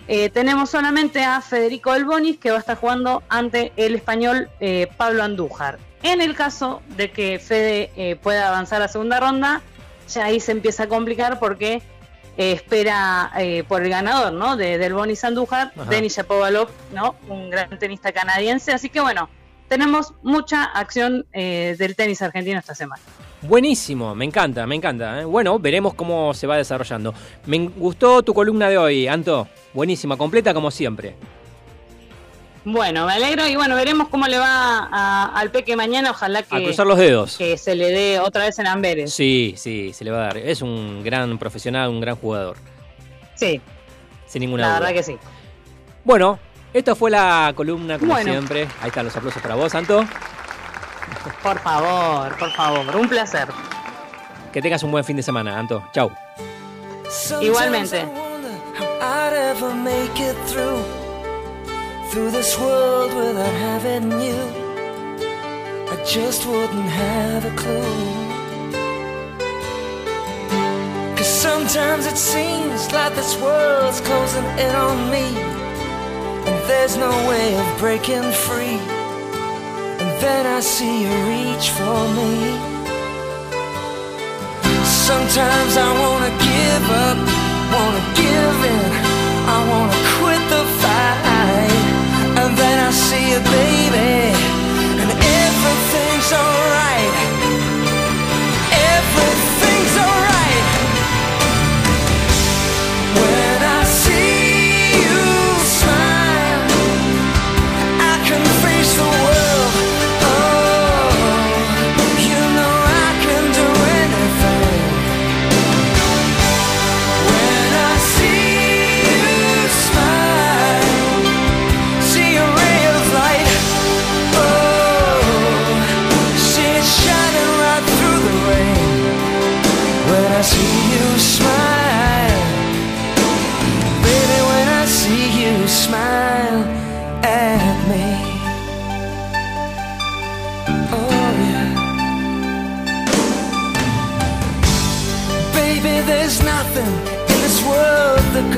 eh, tenemos solamente a Federico Del Bonis, que va a estar jugando ante el español eh, Pablo Andújar. En el caso de que Fede pueda avanzar a segunda ronda, ya ahí se empieza a complicar porque espera eh, por el ganador, ¿no? De Del Bonis Andújar, Ajá. Denis Shapovalov, ¿no? Un gran tenista canadiense. Así que bueno, tenemos mucha acción eh, del tenis argentino esta semana. Buenísimo, me encanta, me encanta. ¿eh? Bueno, veremos cómo se va desarrollando. Me gustó tu columna de hoy, Anto. Buenísima, completa como siempre. Bueno, me alegro y bueno, veremos cómo le va a- al Peque mañana. Ojalá A que, cruzar los dedos. que se le dé otra vez en Amberes. Sí, sí, se le va a dar. Es un gran profesional, un gran jugador. Sí, Sin ninguna la duda. verdad que sí. Bueno, esta fue la columna como Bueno. siempre. Ahí están los aplausos para vos, Anto. Por favor, por favor, un placer. Que tengas un buen fin de semana, Anto. Chau. Igualmente. Sometimes I wonder how I'd ever make it through through this world without having you. I just wouldn't have a clue. Cause sometimes it seems like this world's closing in on me, and there's no way of breaking free. Then I see you reach for me. Sometimes I wanna give up, wanna give in, I wanna quit the fight. And then I see you, baby,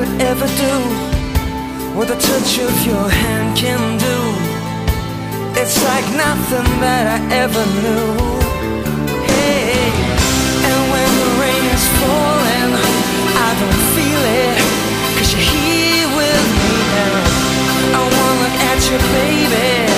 could ever do what the touch of your hand can do. It's like nothing that I ever knew. Hey, and when the rain is falling, I don't feel it. Cause you're here with me now. I wanna look at you, baby.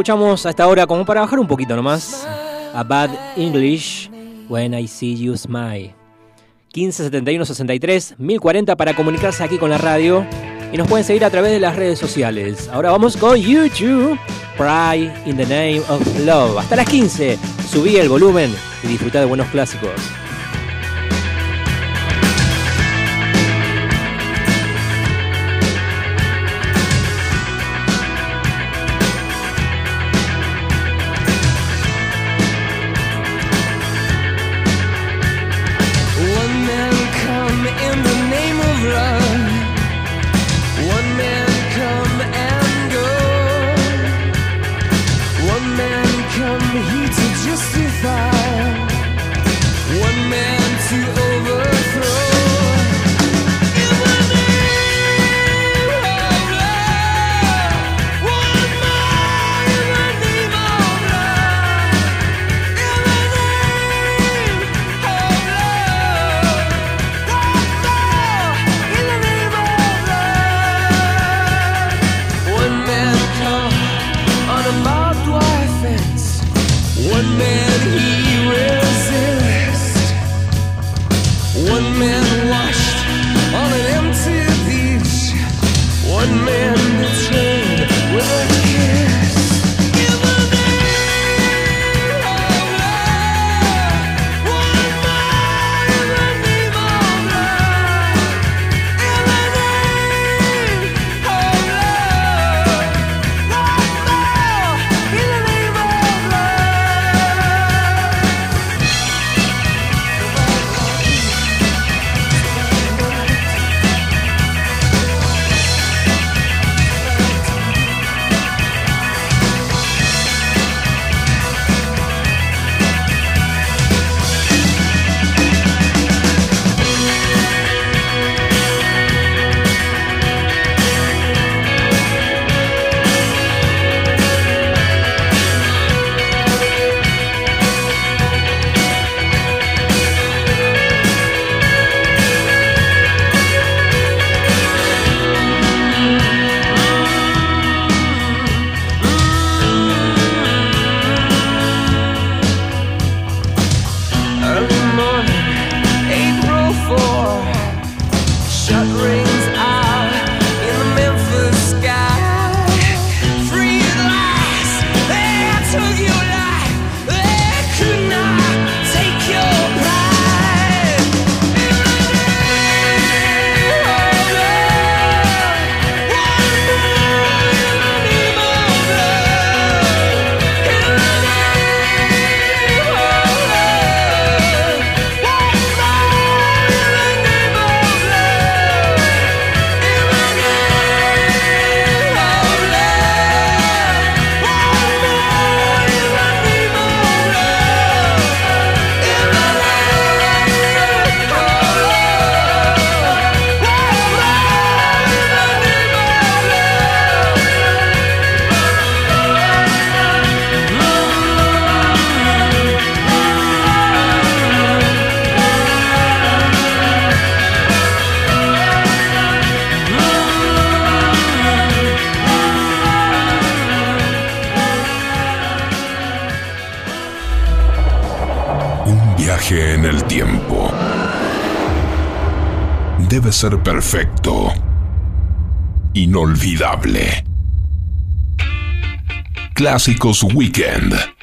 escuchamos hasta ahora como para bajar un poquito nomás. A Bad English, When I See You Smile. 15 71 63 1040 para comunicarse aquí con la radio. Y nos pueden seguir a través de las redes sociales. Ahora vamos con YouTube. Pride in the Name of Love. Hasta las 15. Subí el volumen y disfruta de buenos clásicos. ser perfecto, inolvidable. Clásicos Weekend.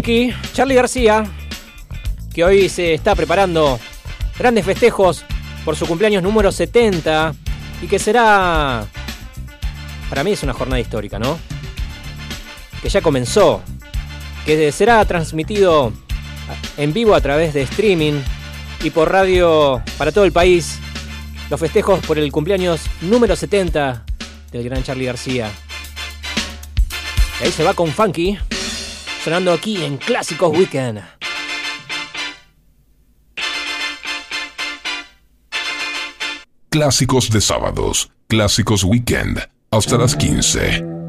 Funky, Charlie García, que hoy se está preparando grandes festejos por su cumpleaños número 70 y que será, para mí es una jornada histórica, ¿no? Que ya comenzó, que será transmitido en vivo a través de streaming y por radio para todo el país. Los festejos por el cumpleaños número 70 del gran Charlie García. Y ahí se va con Funky, sonando aquí en Clásicos Weekend. Clásicos de sábados, clásicos weekend, hasta las 15.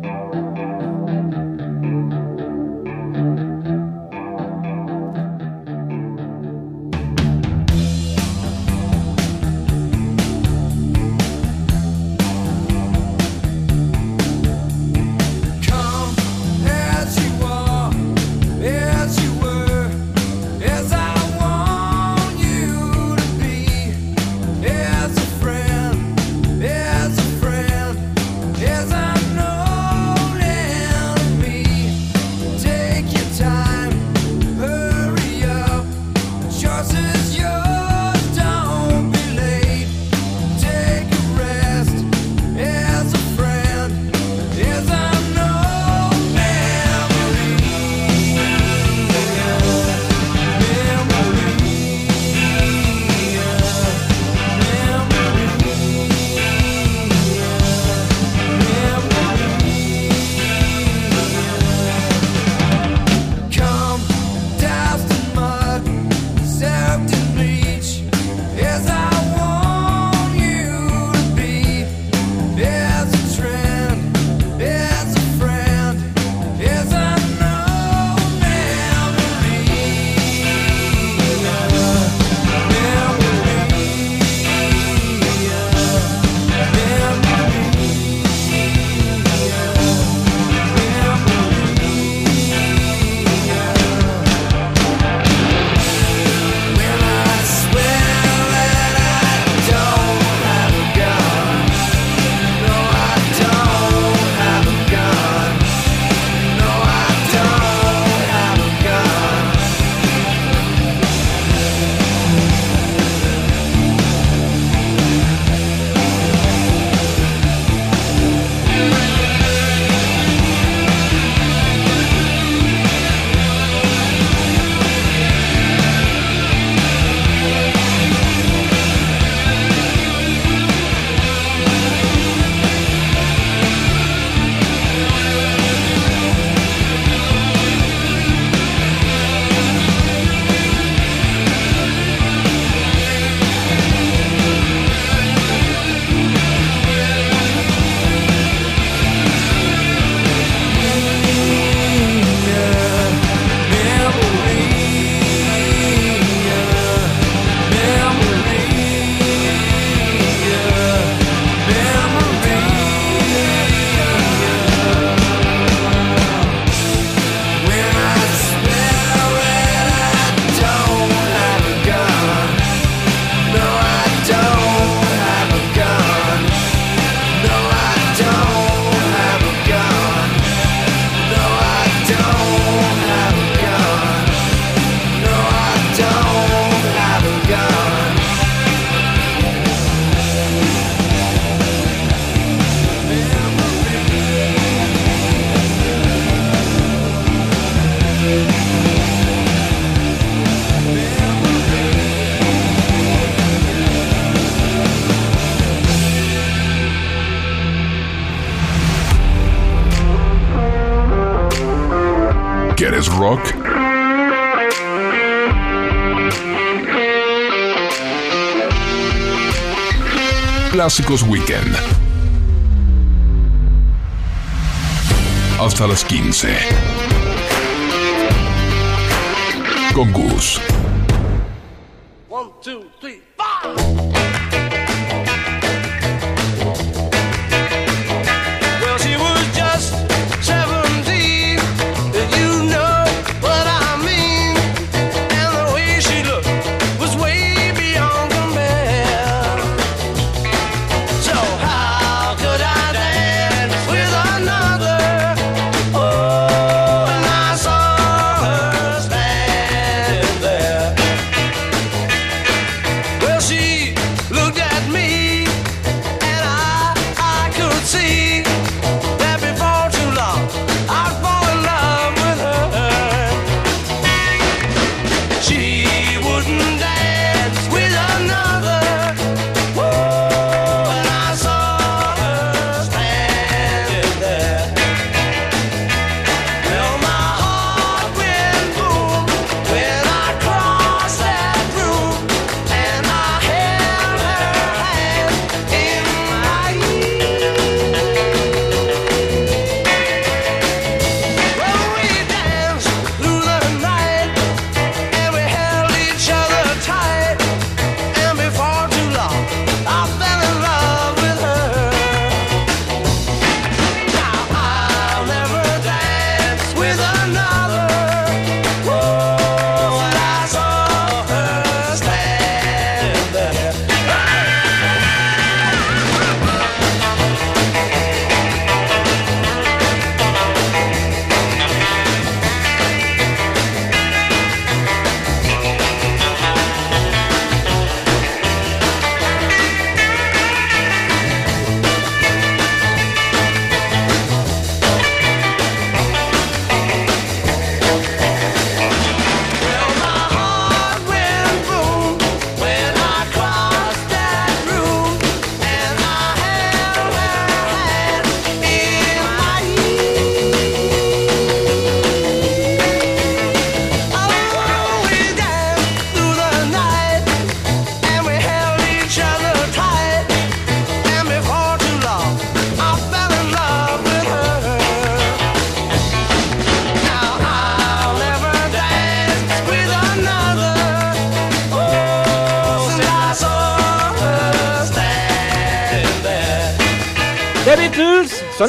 Clásicos Weekend. Hasta las 15. Con Gus.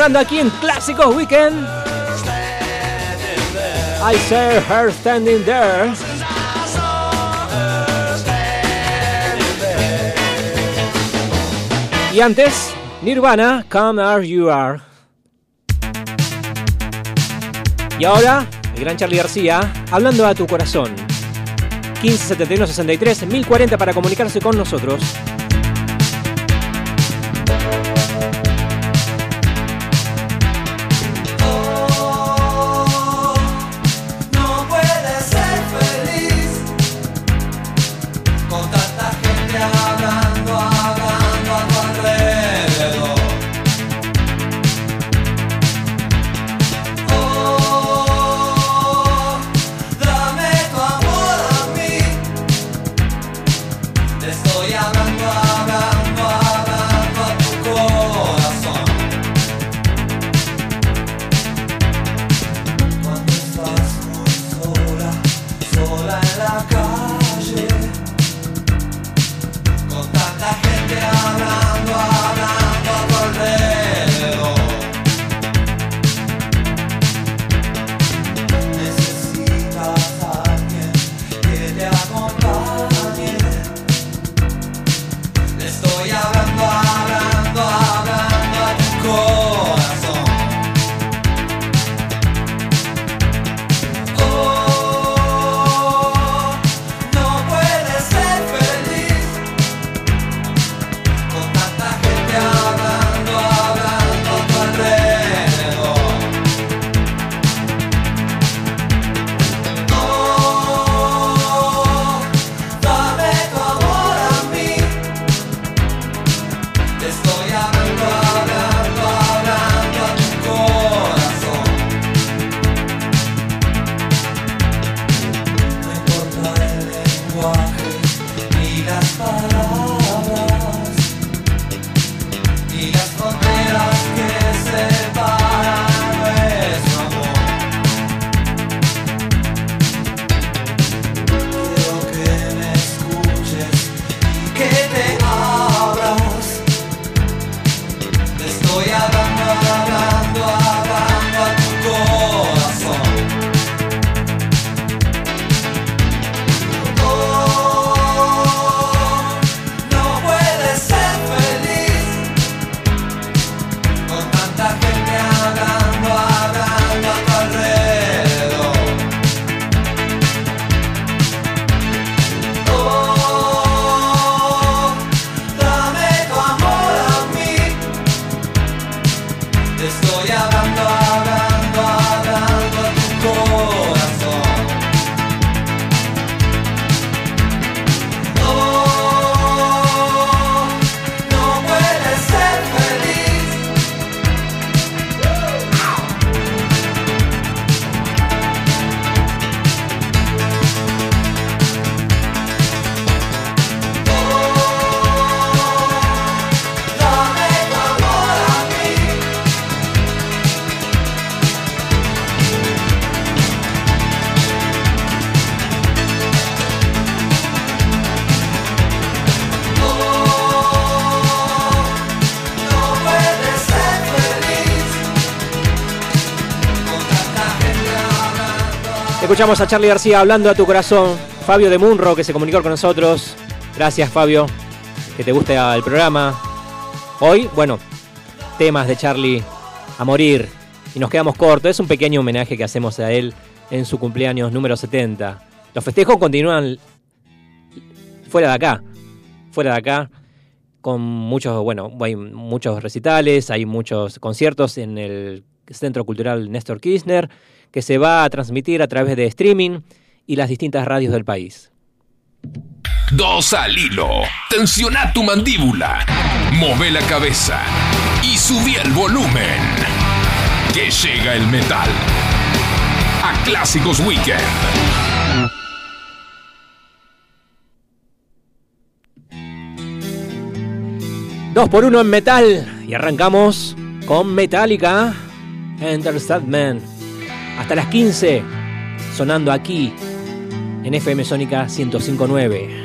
Sonando aquí en Clásicos Weekend. I saw her standing there. Y antes, Nirvana, Come As You Are. Y ahora, el gran Charlie García, hablando a tu corazón. 1571 63 1040 para comunicarse con nosotros. Escuchamos a Charlie García hablando a tu corazón. Fabio de Munro que se comunicó con nosotros. Gracias Fabio, que te guste el programa. Hoy, bueno, temas de Charlie a morir. Y nos quedamos cortos. Es un pequeño homenaje que hacemos a él en su cumpleaños número 70. Los festejos continúan fuera de acá. Fuera de acá. Con muchos, bueno, hay muchos recitales, hay muchos conciertos en el Centro Cultural Néstor Kirchner, que se va a transmitir a través de streaming y las distintas radios del país. Dos al hilo. Tensiona tu mandíbula. Move la cabeza. Y subí el volumen. Que llega el metal. A Clásicos Weekend. Dos por uno en metal. Y arrancamos con Metallica. Enter Sandman. Hasta las 15. Sonando aquí. En FM Sónica 1059.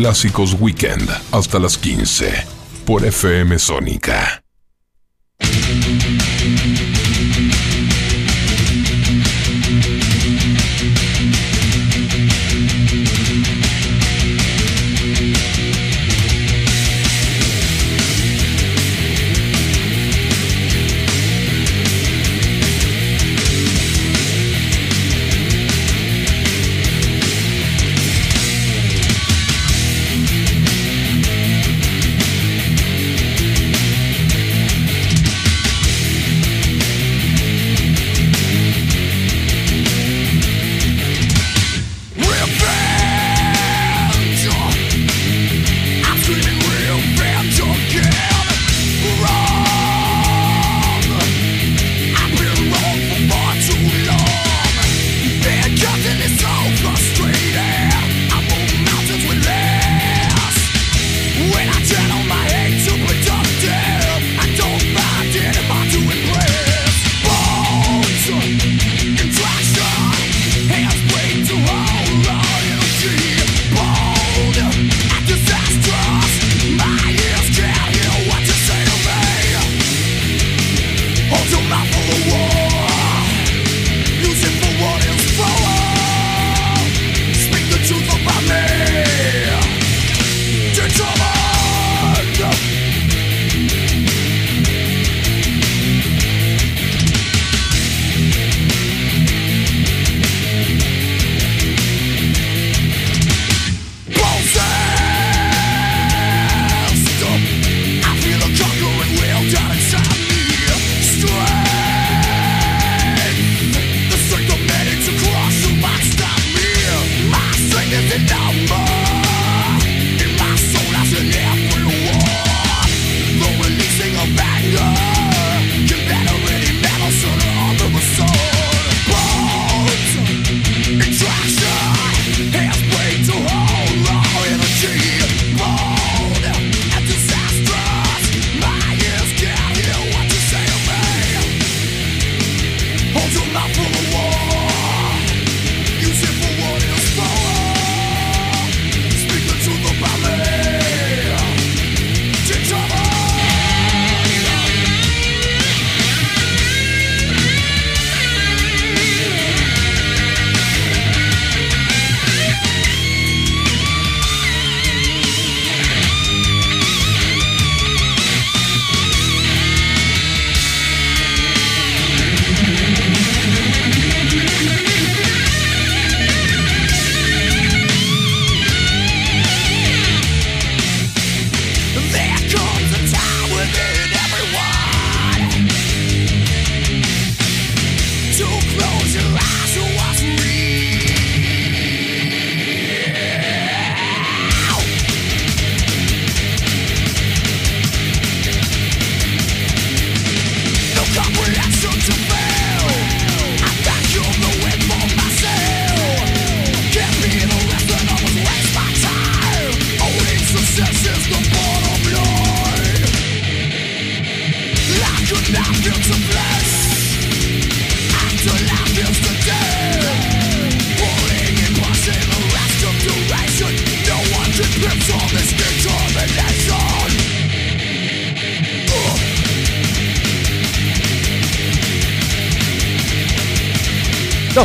Clásicos Weekend hasta las 15 por FM Sónica.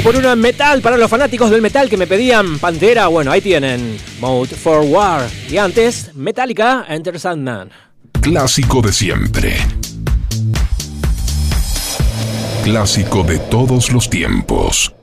por 1 en metal para los fanáticos del metal que me pedían Pantera. Bueno, ahí tienen Mode for War. Y antes, Metallica Enter Sandman. Clásico de siempre. Clásico de todos los tiempos.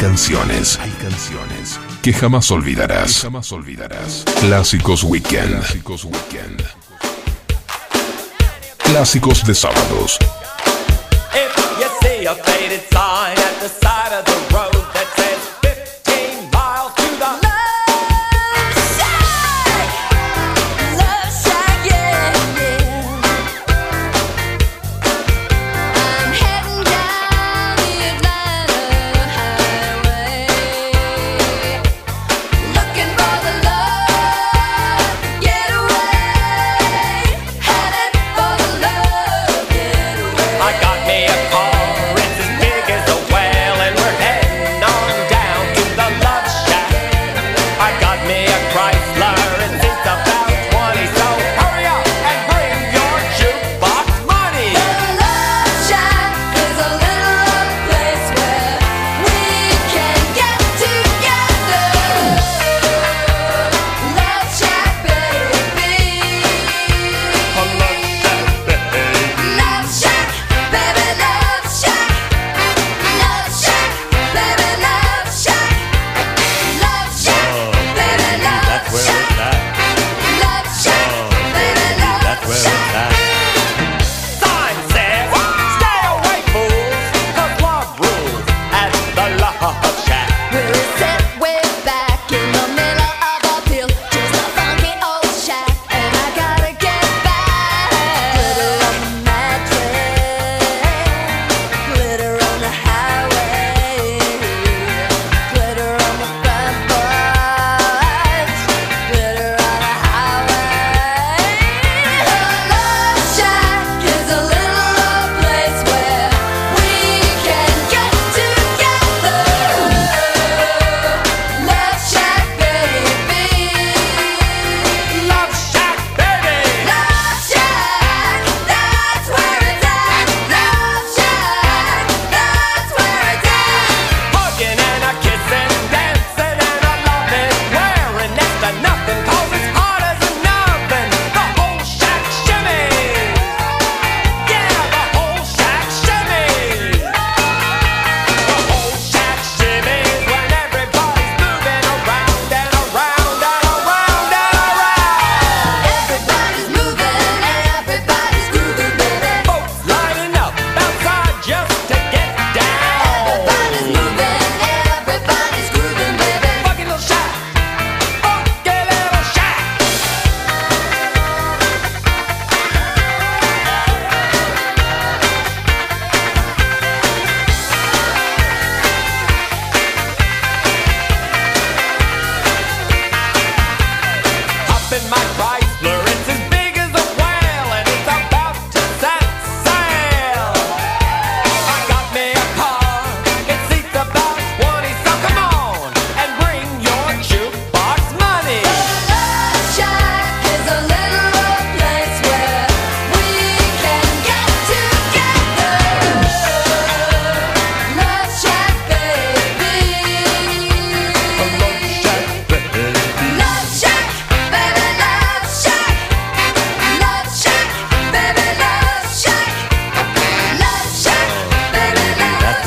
canciones, hay canciones que jamás olvidarás. Que jamás olvidarás. Clásicos Weekend. Clásicos Weekend. Clásicos de sábados. If you see a faded sign,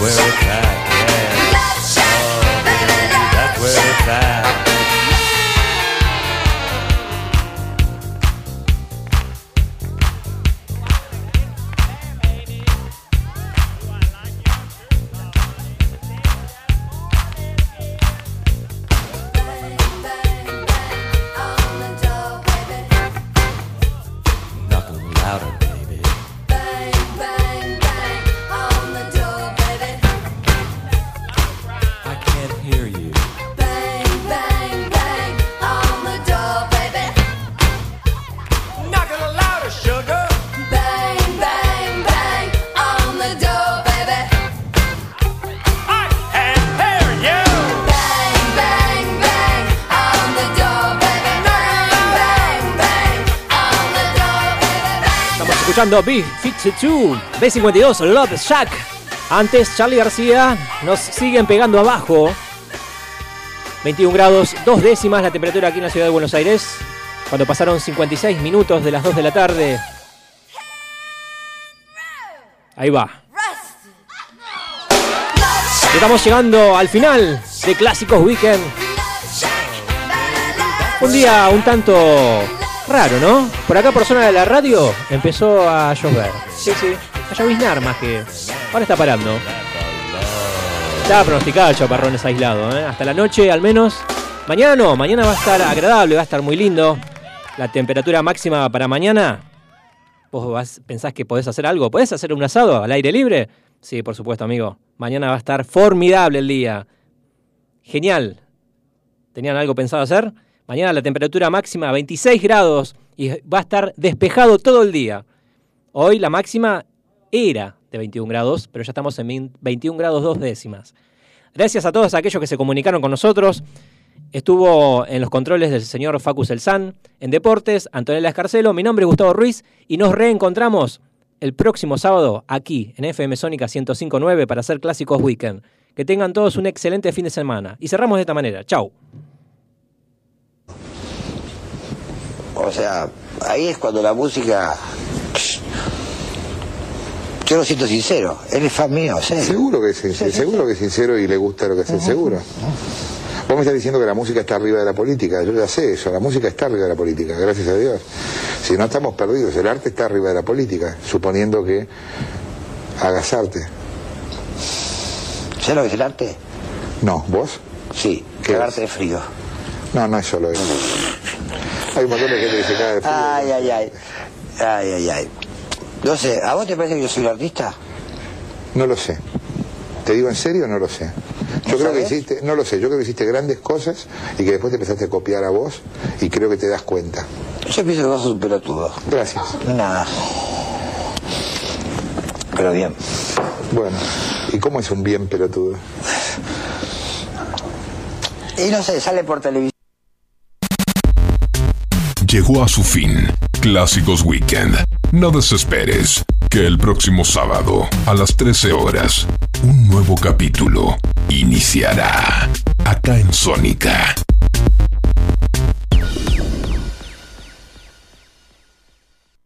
where it escuchando B52, B52, Love Shack. Antes, Charlie García nos siguen pegando abajo. 21 grados, dos décimas la temperatura aquí en la ciudad de Buenos Aires. Cuando pasaron 56 minutos de las 2 de la tarde. Ahí va. Estamos llegando al final de Clásicos Weekend. Un día un tanto raro, ¿no? Por acá, por zona de la radio, empezó a llover. Sí, sí, a lloviznar más que. Ahora está parando. Estaba pronosticado el chaparrones aislado, ¿eh? Hasta la noche al menos. Mañana no, mañana va a estar agradable, va a estar muy lindo. La temperatura máxima para mañana. ¿Vos vas- pensás que podés hacer algo? ¿Podés hacer un asado al aire libre? Sí, por supuesto, amigo. Mañana va a estar formidable el día. Genial. ¿Tenían algo pensado hacer? Mañana la temperatura máxima 26 grados y va a estar despejado todo el día. Hoy la máxima era de 21 grados, pero ya estamos en 20 21 grados dos décimas. Gracias a todos aquellos que se comunicaron con nosotros. Estuvo en los controles del señor Facus Elsan, en Deportes, Antonella Escarcelo, mi nombre es Gustavo Ruiz y nos reencontramos el próximo sábado aquí en FM Sónica 1059 para hacer Clásicos Weekend. Que tengan todos un excelente fin de semana. Y cerramos de esta manera. Chau. O sea, ahí es cuando la música. Yo lo siento sincero. Él es fan mío, ¿sí? Seguro que sí, sí, seguro que es sincero y le gusta lo que hace, seguro. Vos me estás diciendo que la música está arriba de la política, yo ya sé eso, la música está arriba de la política, gracias a Dios. Si no estamos perdidos, el arte está arriba de la política, suponiendo que hagas arte. ¿Sabes lo que es el arte? No, ¿vos? Sí, ¿Qué cagarte es? de frío. No, no es solo eso. Hay un montón de gente que se cae de frío. Ay, ay, ay. Ay, ay, ay. No sé, ¿a vos te parece que yo soy un artista? No lo sé. ¿Te digo en serio? No lo sé. Yo ¿No creo que hiciste, no lo sé, yo creo que hiciste grandes cosas y que después te empezaste a copiar a vos y creo que te das cuenta. Yo pienso que vos sos un pelotudo. Gracias. Nada. Pero bien. Bueno, ¿y cómo es un bien pelotudo? Y no sé, sale por televisión. Llegó a su fin. Clásicos Weekend. No desesperes, que el próximo sábado, a las 13 horas, un nuevo capítulo iniciará. Acá en Sónica